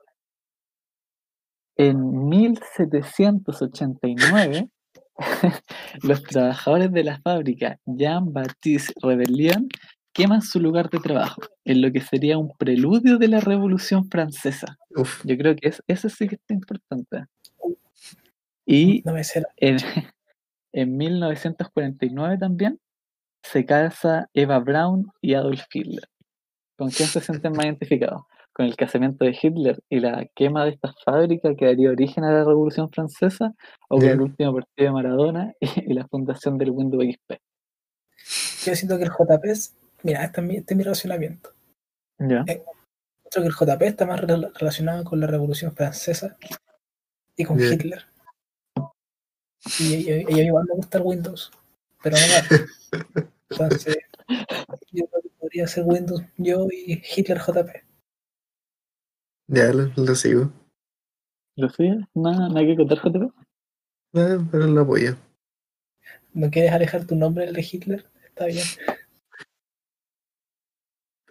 En 1789, los trabajadores de la fábrica Jean-Baptiste Rebellion queman su lugar de trabajo, en lo que sería un preludio de la Revolución Francesa. Uf, Yo creo que es, eso sí que está importante. Y no en, en 1949 también se casa Eva Braun y Adolf Hitler. ¿Con quién se sienten más identificados? ¿Con el casamiento de Hitler y la quema de esta fábrica que daría origen a la Revolución Francesa? ¿O con el último partido de Maradona y, y la fundación del Windows XP? Yo siento que el JP es. Mira, este es mi, este es mi razonamiento. ¿Ya? Creo que el JP está más rela- relacionado con la Revolución Francesa y con. Hitler. Y, y- y a mí igual me gusta el Windows, pero no más. Entonces, yo creo que podría ser Windows yo y Hitler JP. ya lo, lo sigo. ¿Lo sigue? ¿Nada, nada que contar, JP? Ah, pero lo apoyo. ¿No quieres alejar tu nombre del de Hitler? Está bien.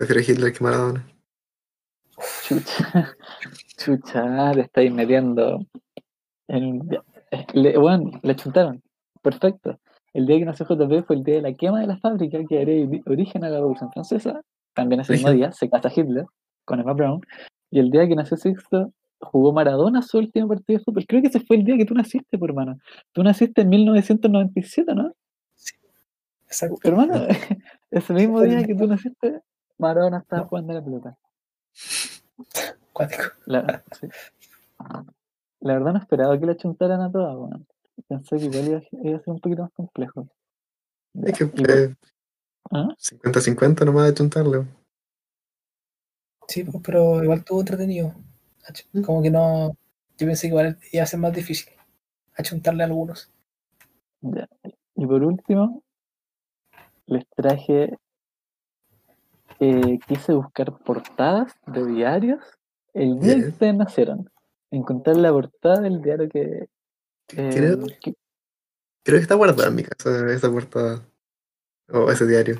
Prefiero Hitler que Maradona. Chucha, chucha, te estáis metiendo. En, ya, le, bueno, le chuntaron. Perfecto. El día que nació JP fue el día de la quema de la fábrica que daría ori- origen a la Revolución Francesa. También ese mismo día se casa Hitler con Eva Braun. Y el día que nació Sixto jugó Maradona su último partido de fútbol. Creo que ese fue el día que tú naciste, por hermano. Tú naciste en 1997, ¿no? Exacto. Hermano, ese mismo día. que tú naciste, Maradona estaba No. jugando a la pelota. Cuático. La, sí. La verdad no esperaba que la chuntaran a todas, weón. Pensé que igual iba, a- iba a ser un poquito más complejo. Es que y por- eh, ¿Ah? 50-50 nomás de chuntarle. Sí, pues, pero igual estuvo entretenido. ¿cachai? Como que no. Yo pensé que igual iba a ser más difícil achuntarle a algunos. Ya. Y por último, les traje. Eh, quise buscar portadas de diarios el día que ustedes nacieron. Encontrar la portada del diario que. eh, Creo- que- Creo que está guardada en mi casa esa portada. O ese diario.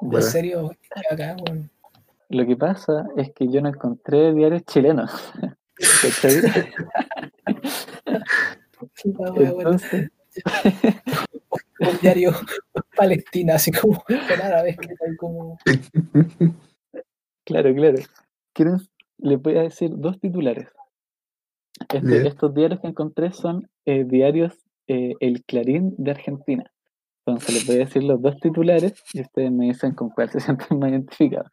En Bueno. serio, lo que pasa es que yo no encontré diarios chilenos. Entonces, Un diario Palestina, así como en árabe, que tal como. claro, claro. Quiero, les voy a decir dos titulares. Este- estos diarios que encontré son eh, diarios eh, El Clarín de Argentina. Entonces les voy a decir los dos titulares y ustedes me dicen con cuál se sienten más identificados.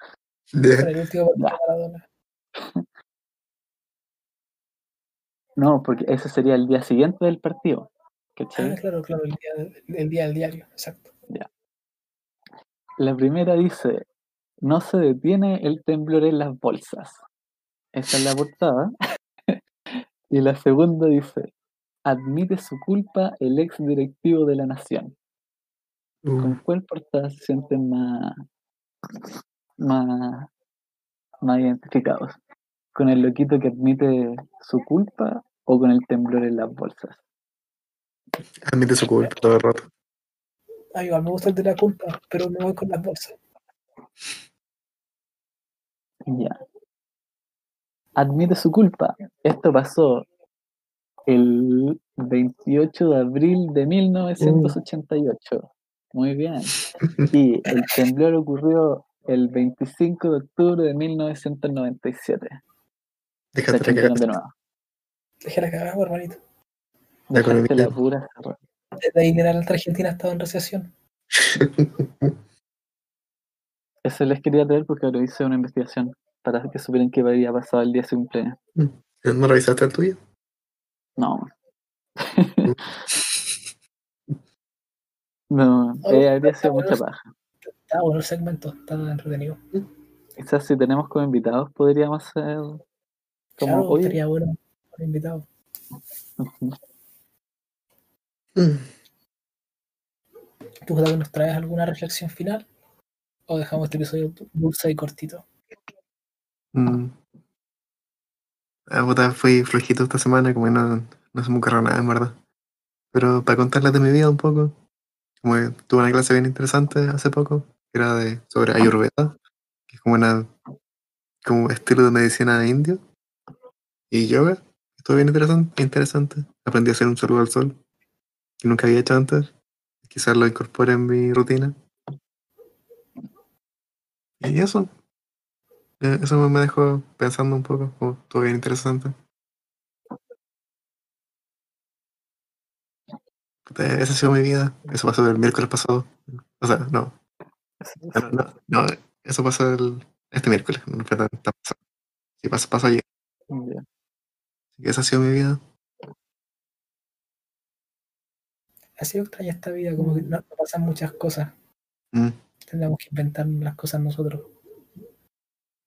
No, porque ese sería el día siguiente del partido. Ah, claro, claro, el día, del- el día del diario, exacto. La primera dice, no se detiene el temblor en las bolsas. Esa es la portada. y la segunda dice, admite su culpa el ex directivo de la nación. ¿Con cuál portada se sienten más, más, más identificados? ¿Con el loquito que admite su culpa o con el temblor en las bolsas? Admite su culpa todo el rato. Ah, igual me gusta el de la culpa, pero me voy con las bolsas. Ya. Admite su culpa. Esto pasó el 28 de abril de 1988. Muy bien. Y el temblor ocurrió el 25 de octubre de 1997. Se Déjate achuntaron de nuevo. Dejé la cagada, hermanito. La Dejaste la economía. pura. Desde ahí la alta Argentina estaba en recesión. Eso les quería traer porque ahora hice una investigación para que supieran qué había pasado el día de su cumpleaños. ¿No revisaste el tuyo? No. no, eh, habría está sido mucha paja. Estaba bueno el segmento, estaba entretenido. Quizás si tenemos como invitados podríamos hacer como, Claro, oye, estaría bueno un invitado. ujú, Mm. ¿Tú, Jota, nos traes alguna reflexión final? ¿O dejamos este episodio dulce y cortito? Mm. Ah, fui flojito esta semana, como que no, no se me ocurrió nada, en verdad. Pero para contarles de mi vida un poco, como que tuve una clase bien interesante hace poco, que era de, sobre Ayurveda, que es como una como estilo de medicina indio, y yoga. Estuvo bien interesante, interesante. Aprendí a hacer un saludo al sol, que nunca había hecho antes. Quizás lo incorpore en mi rutina. Y eso. Eso me- dejó pensando un poco, como estuvo bien interesante. Esa ha sido mi vida. Eso pasó el miércoles pasado. O sea, no. No, no, no, eso pasó el, este miércoles. No tan pasado. Sí, pasó, pasó ayer. Así que esa ha sido mi vida. Ha sido extraña esta vida, como que no, no pasan muchas cosas. Mm, Tendríamos que inventar las cosas nosotros.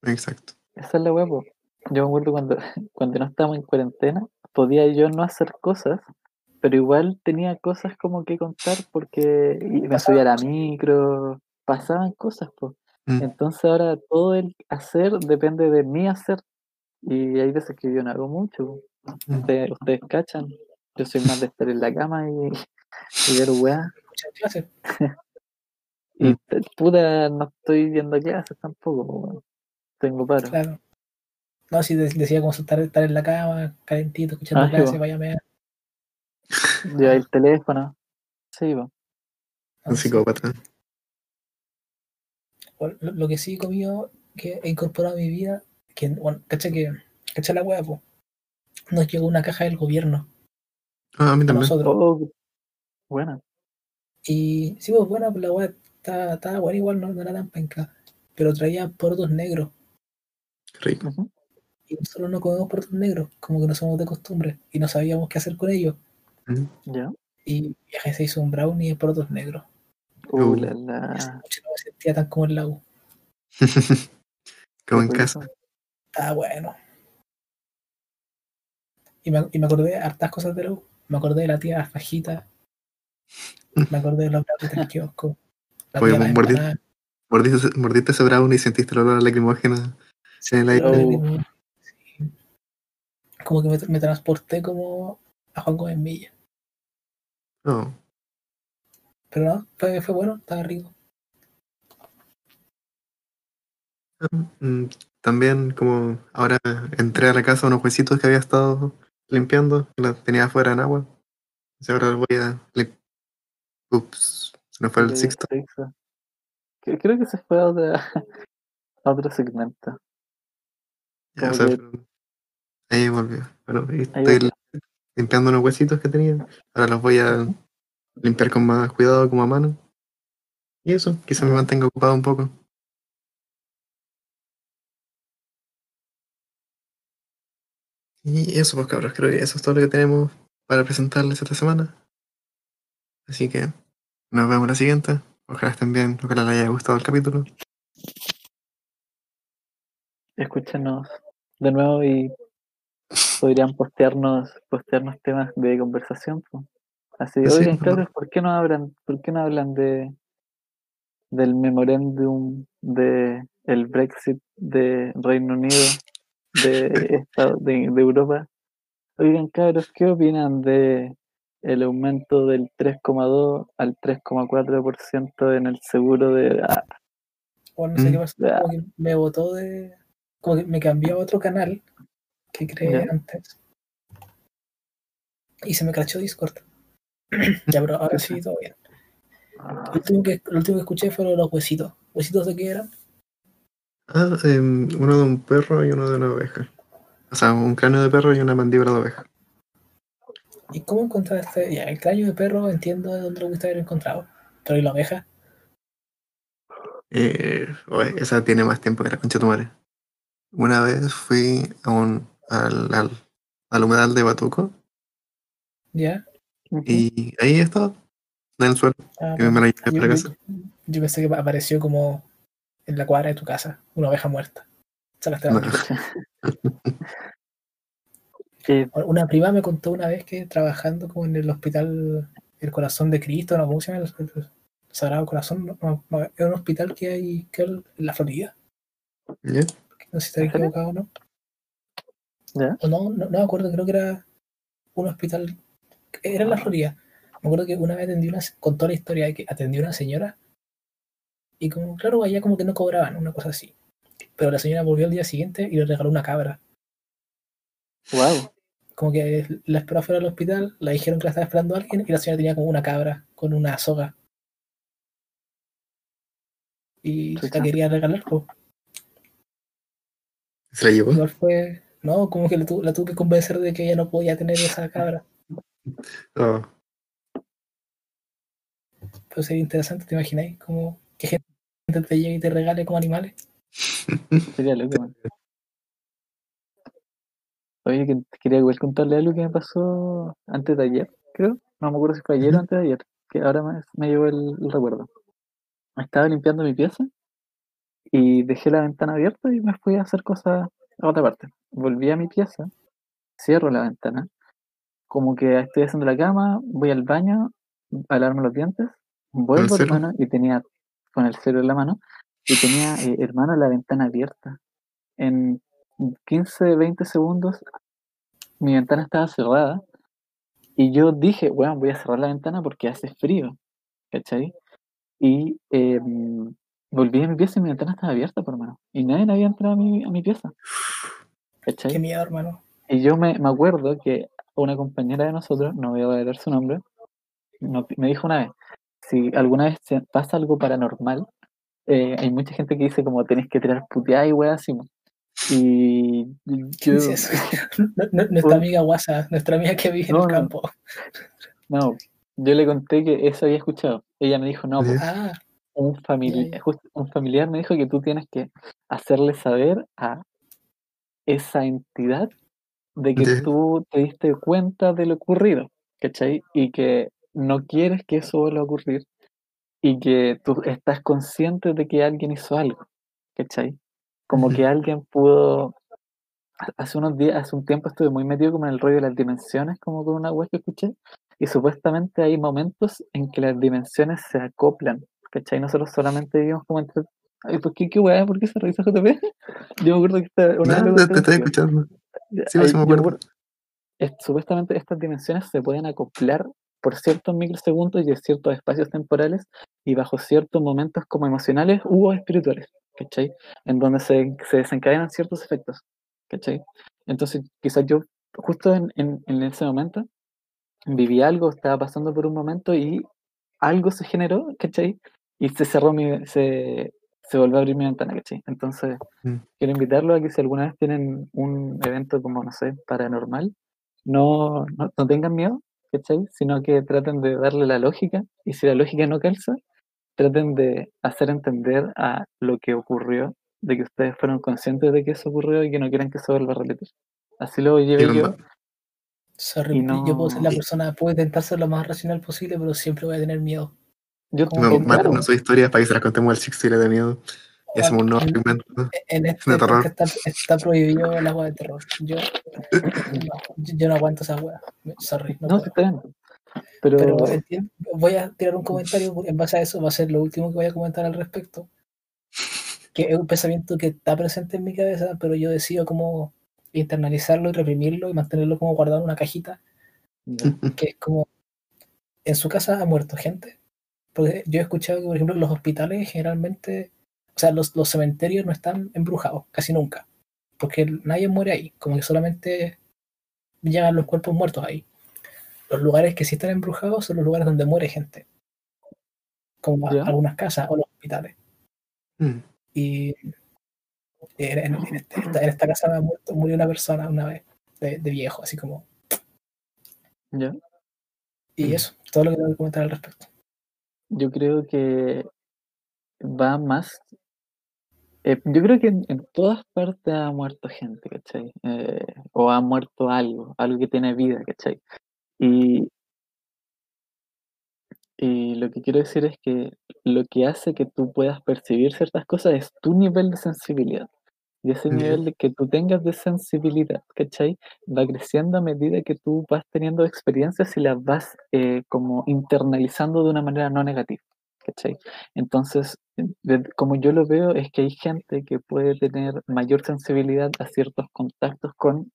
exacto. Esa es la huevo. Yo me acuerdo cuando, cuando no estábamos en cuarentena, podía yo no hacer cosas, pero igual tenía cosas como que contar porque y me subía a la micro, pasaban cosas, pues. Mm, Entonces ahora todo el hacer depende de mi hacer. Y hay veces que yo no hago mucho. mm. Ustedes, ustedes cachan. Yo soy más de estar en la cama y, y ver weá. Muchas clases. Y Mm. puta, no estoy viendo clases tampoco. po, weón. Tengo paro. Claro. No, si de- decía como estar, estar en la cama, calentito, escuchando Ah, clases, vaya a mear. Lleva el teléfono. Sí, po. Un No, sí. psicópata. Bueno, Lo, lo que sí he comido, que he incorporado a mi vida, que, bueno, cacha que, cacha la hueá, po. Nos llegó una caja del gobierno Ah, a mí también. nosotros. Oh, bueno. Y sí, pues bueno, pues la weá estaba, estaba buena igual, no, no era tan penca. Pero traía porotos negros. Rico. Y nosotros no comemos porotos negros, como que no somos de costumbre. Y no sabíamos qué hacer con ellos. Mm. Ya. Y viaje se hizo un brownie de porotos negros. Uh, Uh. la, Esa la. noche no me sentía tan como en la U. Como en casa. Estaba bueno. Y me, y me acordé de hartas cosas de la U. Me acordé de la tía Fajita. Me acordé de los brazos del kiosco. La Oye, empanadas. Mordiste, mordiste ese brownie y sentiste el olor a lacrimógena en el aire. Oh. Sí. Como que me, me transporté como a Juan Gómez Milla. No. Pero no, fue, fue bueno, estaba rico. Mm, También como ahora entré a la casa unos huesitos que había estado limpiando, los tenía afuera en agua. Y ahora voy a lim- Ups, se nos fue el sexto. Creo que se fue a, otra, a otro segmento. Ya, como o sea, que- pero- ahí volvió. Bueno, Ahí estoy volvió. limpiando unos huesitos que tenía. Ahora los voy a limpiar con más cuidado, como a mano. Y eso, quizá me mantenga ocupado un poco. Y eso, pues cabros, creo que eso es todo lo que tenemos para presentarles esta semana. Así que nos vemos la siguiente. Ojalá estén bien, ojalá les haya gustado el capítulo. Escúchenos de nuevo y podrían postearnos, postearnos temas de conversación. Así, Sí, oigan, no. cabros, ¿por qué no hablan, por qué no hablan de del memorándum de el Brexit de Reino Unido, de, esta- de, de Europa? Oigan, cabros, ¿qué opinan de el aumento del 3,2 al 3,4% en el seguro de... ah, O no sé Mm. qué pasó, Ya. como que me botó de. Como que me cambió a otro canal que creé Ya. antes. Y se me crachó Discord. ya, pero ahora sí, todo bien. Lo último que, lo último que escuché fueron los huesitos. ¿Huesitos de qué eran? Ah, em, uno de un perro y uno de una oveja. O sea, un cráneo de perro y una mandíbula de oveja. ¿Y cómo encontraste? Ya, el cráneo de perro entiendo de dónde lo pudiste haber encontrado. Pero ¿y la oveja? Eh, oye, esa tiene más tiempo que la concha de tu madre. Una vez fui a un, al, al, al humedal de Batuco ¿Ya? y ahí estaba, en el suelo, Ah, y me la llevé yo, para yo- casa. yo pensé que apareció como en la cuadra de tu casa, una oveja muerta. Sacaste la Una prima me contó una vez que trabajando como en el hospital El Corazón de Cristo, ¿no? ¿Cómo se llama? El, el Sagrado Corazón, ¿no? No, no, es un hospital que hay que en la Florida. ¿Ya? No sé si estoy ¿En serio? equivocado o no. O no, no, no me acuerdo, creo que era un hospital. Era en la Florida. Me acuerdo que una vez atendí una, contó la historia de que atendió una señora y como, claro, allá como que no cobraban, una cosa así. Pero la señora volvió al día siguiente y le regaló una cabra. Wow. Como que la esperó afuera del hospital, la dijeron que la estaba esperando alguien y la señora tenía como una cabra con una soga. Y la quería regalar, pues. ¿Se la llevó? Igual fue. No, como que la, tu- la tuve que convencer de que ella no podía tener esa cabra. Oh, Pero sería interesante, ¿te imagináis? Como que gente te llegue y te regale como animales. Sería loco. man. Oye, que quería igual contarle algo que me pasó antes de ayer, creo. No me acuerdo si fue ayer o antes de ayer, que ahora me, me llegó el, el recuerdo. Estaba limpiando mi pieza y dejé la ventana abierta y me fui a hacer cosas a otra parte. Volví a mi pieza, cierro la ventana, como que estoy haciendo la cama, voy al baño a lavarme los dientes, vuelvo hermano y tenía con el cero en la mano y tenía eh, hermano la ventana abierta. En 15, 20 segundos mi ventana estaba cerrada y yo dije, bueno, voy a cerrar la ventana porque hace frío, ¿cachai? Y eh, volví a mi pieza y mi ventana estaba abierta, por hermano. Y nadie había entrado a mi, a mi pieza, Qué ¿cachai? miedo, hermano. Y yo me, me acuerdo que una compañera de nosotros, no voy a revelar su nombre, no- me dijo una vez, si alguna vez pasa algo paranormal, eh, hay mucha gente que dice como tenés que tirar puteada y weas así. mo". Y ¿Qué yo, Nuestra amiga Guasa, nuestra amiga que vive en el campo. no, yo le conté que eso había escuchado. Ella me dijo, no, pues, Ah, un, famili- Ya, ya. justo un familiar me dijo que tú tienes que hacerle saber a esa entidad de que tú te diste cuenta de lo ocurrido, ¿cachai? Y que no quieres que eso vuelva a ocurrir y que tú estás consciente de que alguien hizo algo, ¿cachai? Como que alguien pudo ha- hace unos días, hace un tiempo estuve muy metido como en el rollo de las dimensiones, como con una web que escuché, y supuestamente hay momentos en que las dimensiones se acoplan, ¿cachai? Nosotros solamente vivimos como entre... Ay, ¿por qué, qué weá? ¿Por qué se revisa JP? Yo me acuerdo que esta, una No, lo te, estoy escuchando. Sí, sí me yo acuerdo. es- supuestamente estas dimensiones se pueden acoplar por ciertos microsegundos y en ciertos espacios temporales y bajo ciertos momentos como emocionales u espirituales, ¿cachai? En donde se, se desencadenan ciertos efectos, ¿cachai? Entonces, quizás yo justo en, en, en ese momento viví algo, estaba pasando por un momento y algo se generó, ¿cachai? Y se cerró mi, se, se volvió a abrir mi ventana, ¿cachai? Entonces, Mm. quiero invitarlos a que si alguna vez tienen un evento como, no sé, paranormal, no, no, no tengan miedo, ¿cachai? Sino que traten de darle la lógica y si la lógica no calza, traten de hacer entender a lo que ocurrió, de que ustedes fueron conscientes de que eso ocurrió y que no quieren que se vuelva a repetir. Así lo llevé con- yo. Sorry, Y yo puedo ser la no- persona, puedo intentar ser lo más racional posible, pero siempre voy a tener miedo. Yo Como No, que, claro, mándanos sus historias para que se las contemos al Six y le dé miedo. Hacemos un nuevo en, segmento. en de este terror. podcast está, está prohibido el agua de terror. Yo no, yo yo no aguanto esa hueá. Sorry, no no, está bien. Pero, Pero voy a tirar un comentario en base a eso, va a ser lo último que voy a comentar al respecto. Que es un pensamiento que está presente en mi cabeza, pero yo decido cómo internalizarlo y reprimirlo y mantenerlo como guardado en una cajita, que es como, en su casa ha muerto gente. Porque yo he escuchado que, por ejemplo, los hospitales generalmente, o sea, los, los cementerios no están embrujados, casi nunca. Porque nadie muere ahí, como que solamente llegan los cuerpos muertos ahí. Los lugares que sí están embrujados son los lugares donde muere gente. Como algunas casas o los hospitales. Mm. Y en, en- en este- esta, en esta casa muerto- murió una persona una vez, de, de viejo, así como. ya. Y Mm. eso, todo lo que tengo que comentar al respecto. Yo creo que va más. Eh, yo creo que en, en todas partes ha muerto gente, ¿cachai? Eh, o ha muerto algo, algo que tiene vida, ¿cachai? Y, y lo que quiero decir es que lo que hace que tú puedas percibir ciertas cosas es tu nivel de sensibilidad. Y ese Ya. nivel de que tú tengas de sensibilidad, ¿cachai? Va creciendo a medida que tú vas teniendo experiencias y las vas eh, como internalizando de una manera no negativa, ¿cachai? Entonces, como yo lo veo, es que hay gente que puede tener mayor sensibilidad a ciertos contactos con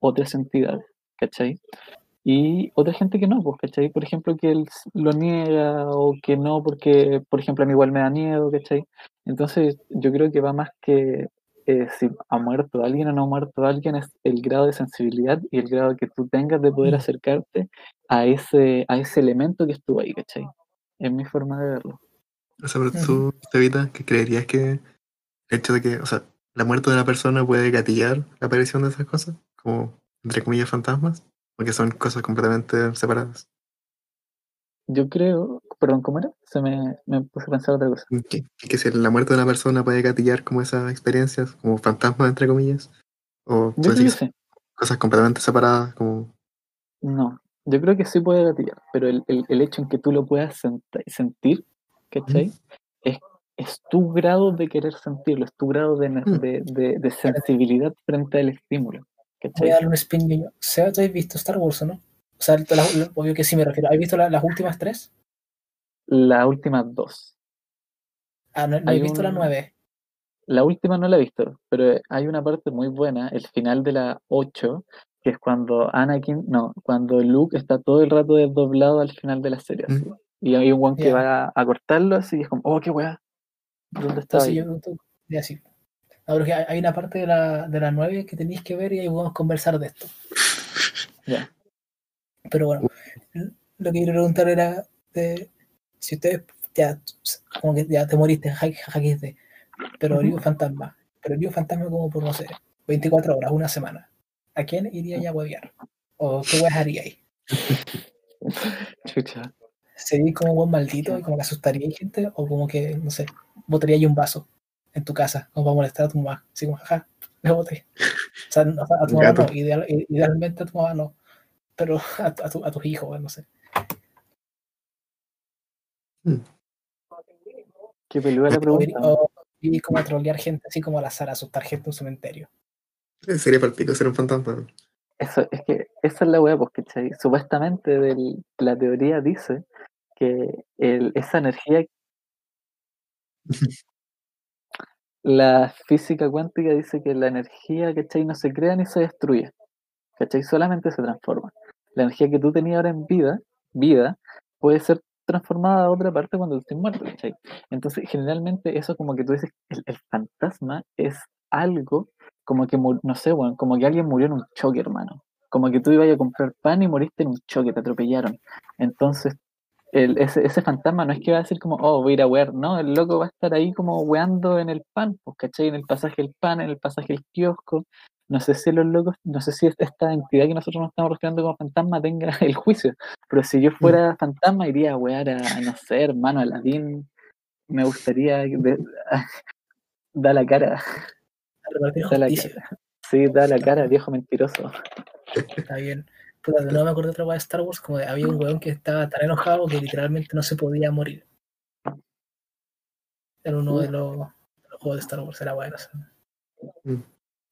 otras entidades, ¿cachai? Y otra gente que no, pues, ¿cachai? Por ejemplo, que él lo niega o que no, porque, por ejemplo, a mí igual me da miedo, ¿cachai? Entonces, yo creo que va más que eh, si ha muerto alguien o no ha muerto alguien, es el grado de sensibilidad y el grado que tú tengas de poder Mm. acercarte a ese, a ese elemento que estuvo ahí, ¿cachai? Es mi forma de verlo. O sea, pero tú, Tevita, que creerías que el hecho de que, o sea, la muerte de una persona puede gatillar la aparición de esas cosas, como, entre comillas, fantasmas, o que son cosas completamente separadas. Yo creo, perdón, ¿cómo era? Se me, me puse a pensar otra cosa. Que, que si la muerte de una persona puede gatillar como esas experiencias, como fantasmas, entre comillas, o Yo sí. cosas completamente separadas, como, No, yo creo que sí puede gatillar, pero el, el- el hecho en que tú lo puedas sent- sentir, ¿cachai? Es, es tu grado de querer sentirlo, es tu grado de, Mm. de, de- de sensibilidad frente al estímulo, Voy ¿cachai? a darle un spin yo. Seba, ¿tú has visto Star Wars o no? O sea, la- la- obvio que sí me refiero. ¿Has visto la- las últimas tres? Las últimas dos. Ah, no, no he visto la un- nueve. La última no la he visto, pero hay una parte muy buena, el final de la 8, que es cuando Anakin, no, cuando Luke está todo el rato desdoblado al final de la serie. así. Mm. Y hay un guan que va a, a cortarlo así y es como, oh, qué weá. ¿Dónde está Entonces ahí? yo tú- ya sí. No, pero es que hay una parte de la, de la 9 que tenéis que ver y ahí podemos conversar de esto. Ya. Pero bueno, lo que quería preguntar era de, si ustedes ya, como que ya te moriste, jaquiste, pero Ujú. eres un fantasma, pero un fantasma como por, no sé, 24 horas, una semana. ¿A quién iría a huevear? ¿O qué weas haría ahí? Chucha. ¿Sería como un buen maldito y como que asustaría a gente? ¿O como que, no sé, botaría ahí un vaso en tu casa, como para molestar a tu mamá? Así como, jaja, me boté. O sea, no, a tu mamá no, ideal- idealmente a tu mamá no, pero a, a, tu- a tus hijos, no sé. Qué peluda la O, pregunta. o ir como a trolear gente así como al azar, a asustar gente en un cementerio. Sería para el pico ser un fantasma. Eso, es que esa es la weá, pues, ¿cachai? Supuestamente del- la teoría dice que el- esa energía, la física cuántica dice que la energía, ¿cachai? No se crea ni se destruye, ¿cachai? Solamente se transforma. La energía que tú tenías ahora en vida, vida, puede ser transformada a otra parte cuando estés muerto, ¿cachai? Entonces, generalmente eso como que tú dices, el, el fantasma es algo como que, no sé, weón, como que alguien murió en un choque, hermano. Como que tú ibas a comprar pan y moriste en un choque, te atropellaron. Entonces, el, ese, ese fantasma no es que va a decir como, oh, voy a ir a wear, no, el loco va a estar ahí como weando en el pan, pues, ¿cachai? En el pasaje del pan, en el pasaje del kiosco. No sé si los locos, no sé si esta entidad que nosotros nos estamos refiriendo como fantasma tenga el juicio, pero si yo fuera fantasma iría a wear a, a, no sé, hermano, Aladín, me gustaría de- da la cara, repartir da la justicia. cara. Sí, da la cara, viejo mentiroso. Está bien. Puta, nuevo me acuerdo de otra weá de Star Wars, como de, había un weón que estaba tan enojado que literalmente no se podía morir. En uno de los, de los juegos de Star Wars, era bueno. Mm.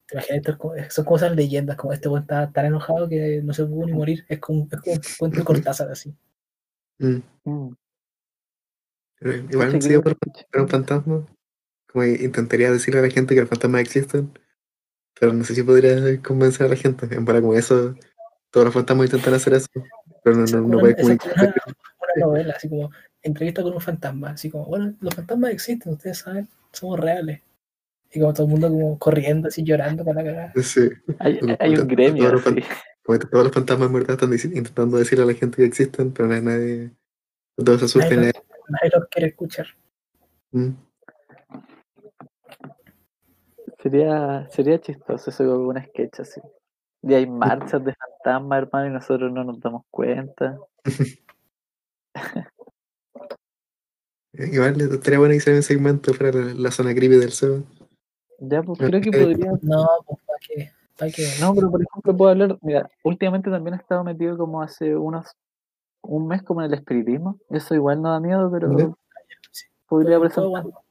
¿Te imaginas? Son cosas leyendas, como este weón estaba tan enojado que no se pudo ni morir. Es como, es como un cuento de Cortázar así. Mm. Mm. Igual fuera un fantasma, como que intentaría decirle a la gente que los fantasmas existen, pero no sé si podría convencer a la gente. En para como eso, todos los fantasmas intentan hacer eso, pero no, no, no una- puede comunicar. una novela, así como entrevista con un fantasma, así como, bueno, los fantasmas existen, ustedes saben, somos reales. Y como todo el mundo como corriendo, así llorando para la cagada. Sí, Hay, hay un todos gremio los así. como todos los fantasmas en verdad están intentando decirle a la gente que existen, pero nadie, nadie todos se asustan. Nadie, nadie- nadie los quiere escuchar. Mm. Sería, sería chistoso eso como un sketch así. Y hay marchas de fantasmas, hermano, y nosotros no nos damos cuenta. Igual le- estaría bueno que un segmento para la, la zona creepy del zoo. Ya, pues No, creo que eh, podría. No, pues para qué, para qué. No, pero por ejemplo puedo hablar. Mira, últimamente también he estado metido como hace unos. Un mes como en el espiritismo. Eso igual no da miedo, pero Ya. podría ¿Puedo, presentar. puedo,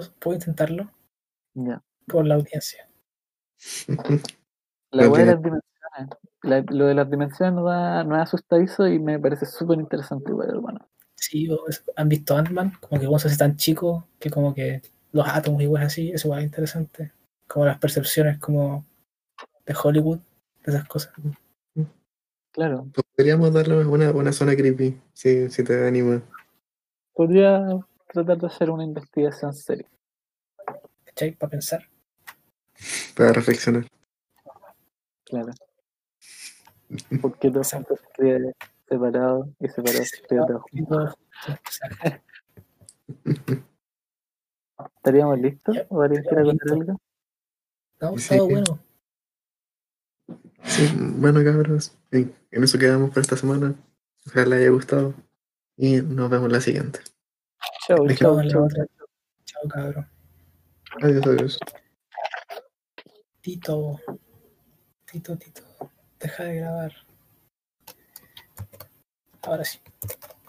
puedo- puedo intentarlo Ya. Por la audiencia. La Ok. weá de las dimensiones. La- lo de las dimensiones no da, no es asustadizo y me parece súper interesante igual, hermano. Sí, han visto Ant-Man, como que vos hace tan chico que como que los átomos y weas así, eso igual es interesante. Como las percepciones como de Hollywood, de esas cosas. Claro. Podríamos darle una, una zona creepy, si, si te anima. Podría tratar de hacer una investigación seria. ¿Cachai? Para pensar. Para reflexionar. Claro. Porque Exacto. juntos se escribe separados y separados se exacto. ¿Estaríamos listos? ¿O alguien quiere contar algo? No, Sí. todo bueno. Sí, bueno, cabros, en, en eso quedamos por esta semana. Ojalá les haya gustado. Y nos vemos la siguiente. La chau. otra. Chao, cabrón. Adiós, adiós. Tito. Tito, Tito. Deja de grabar. Ahora sí.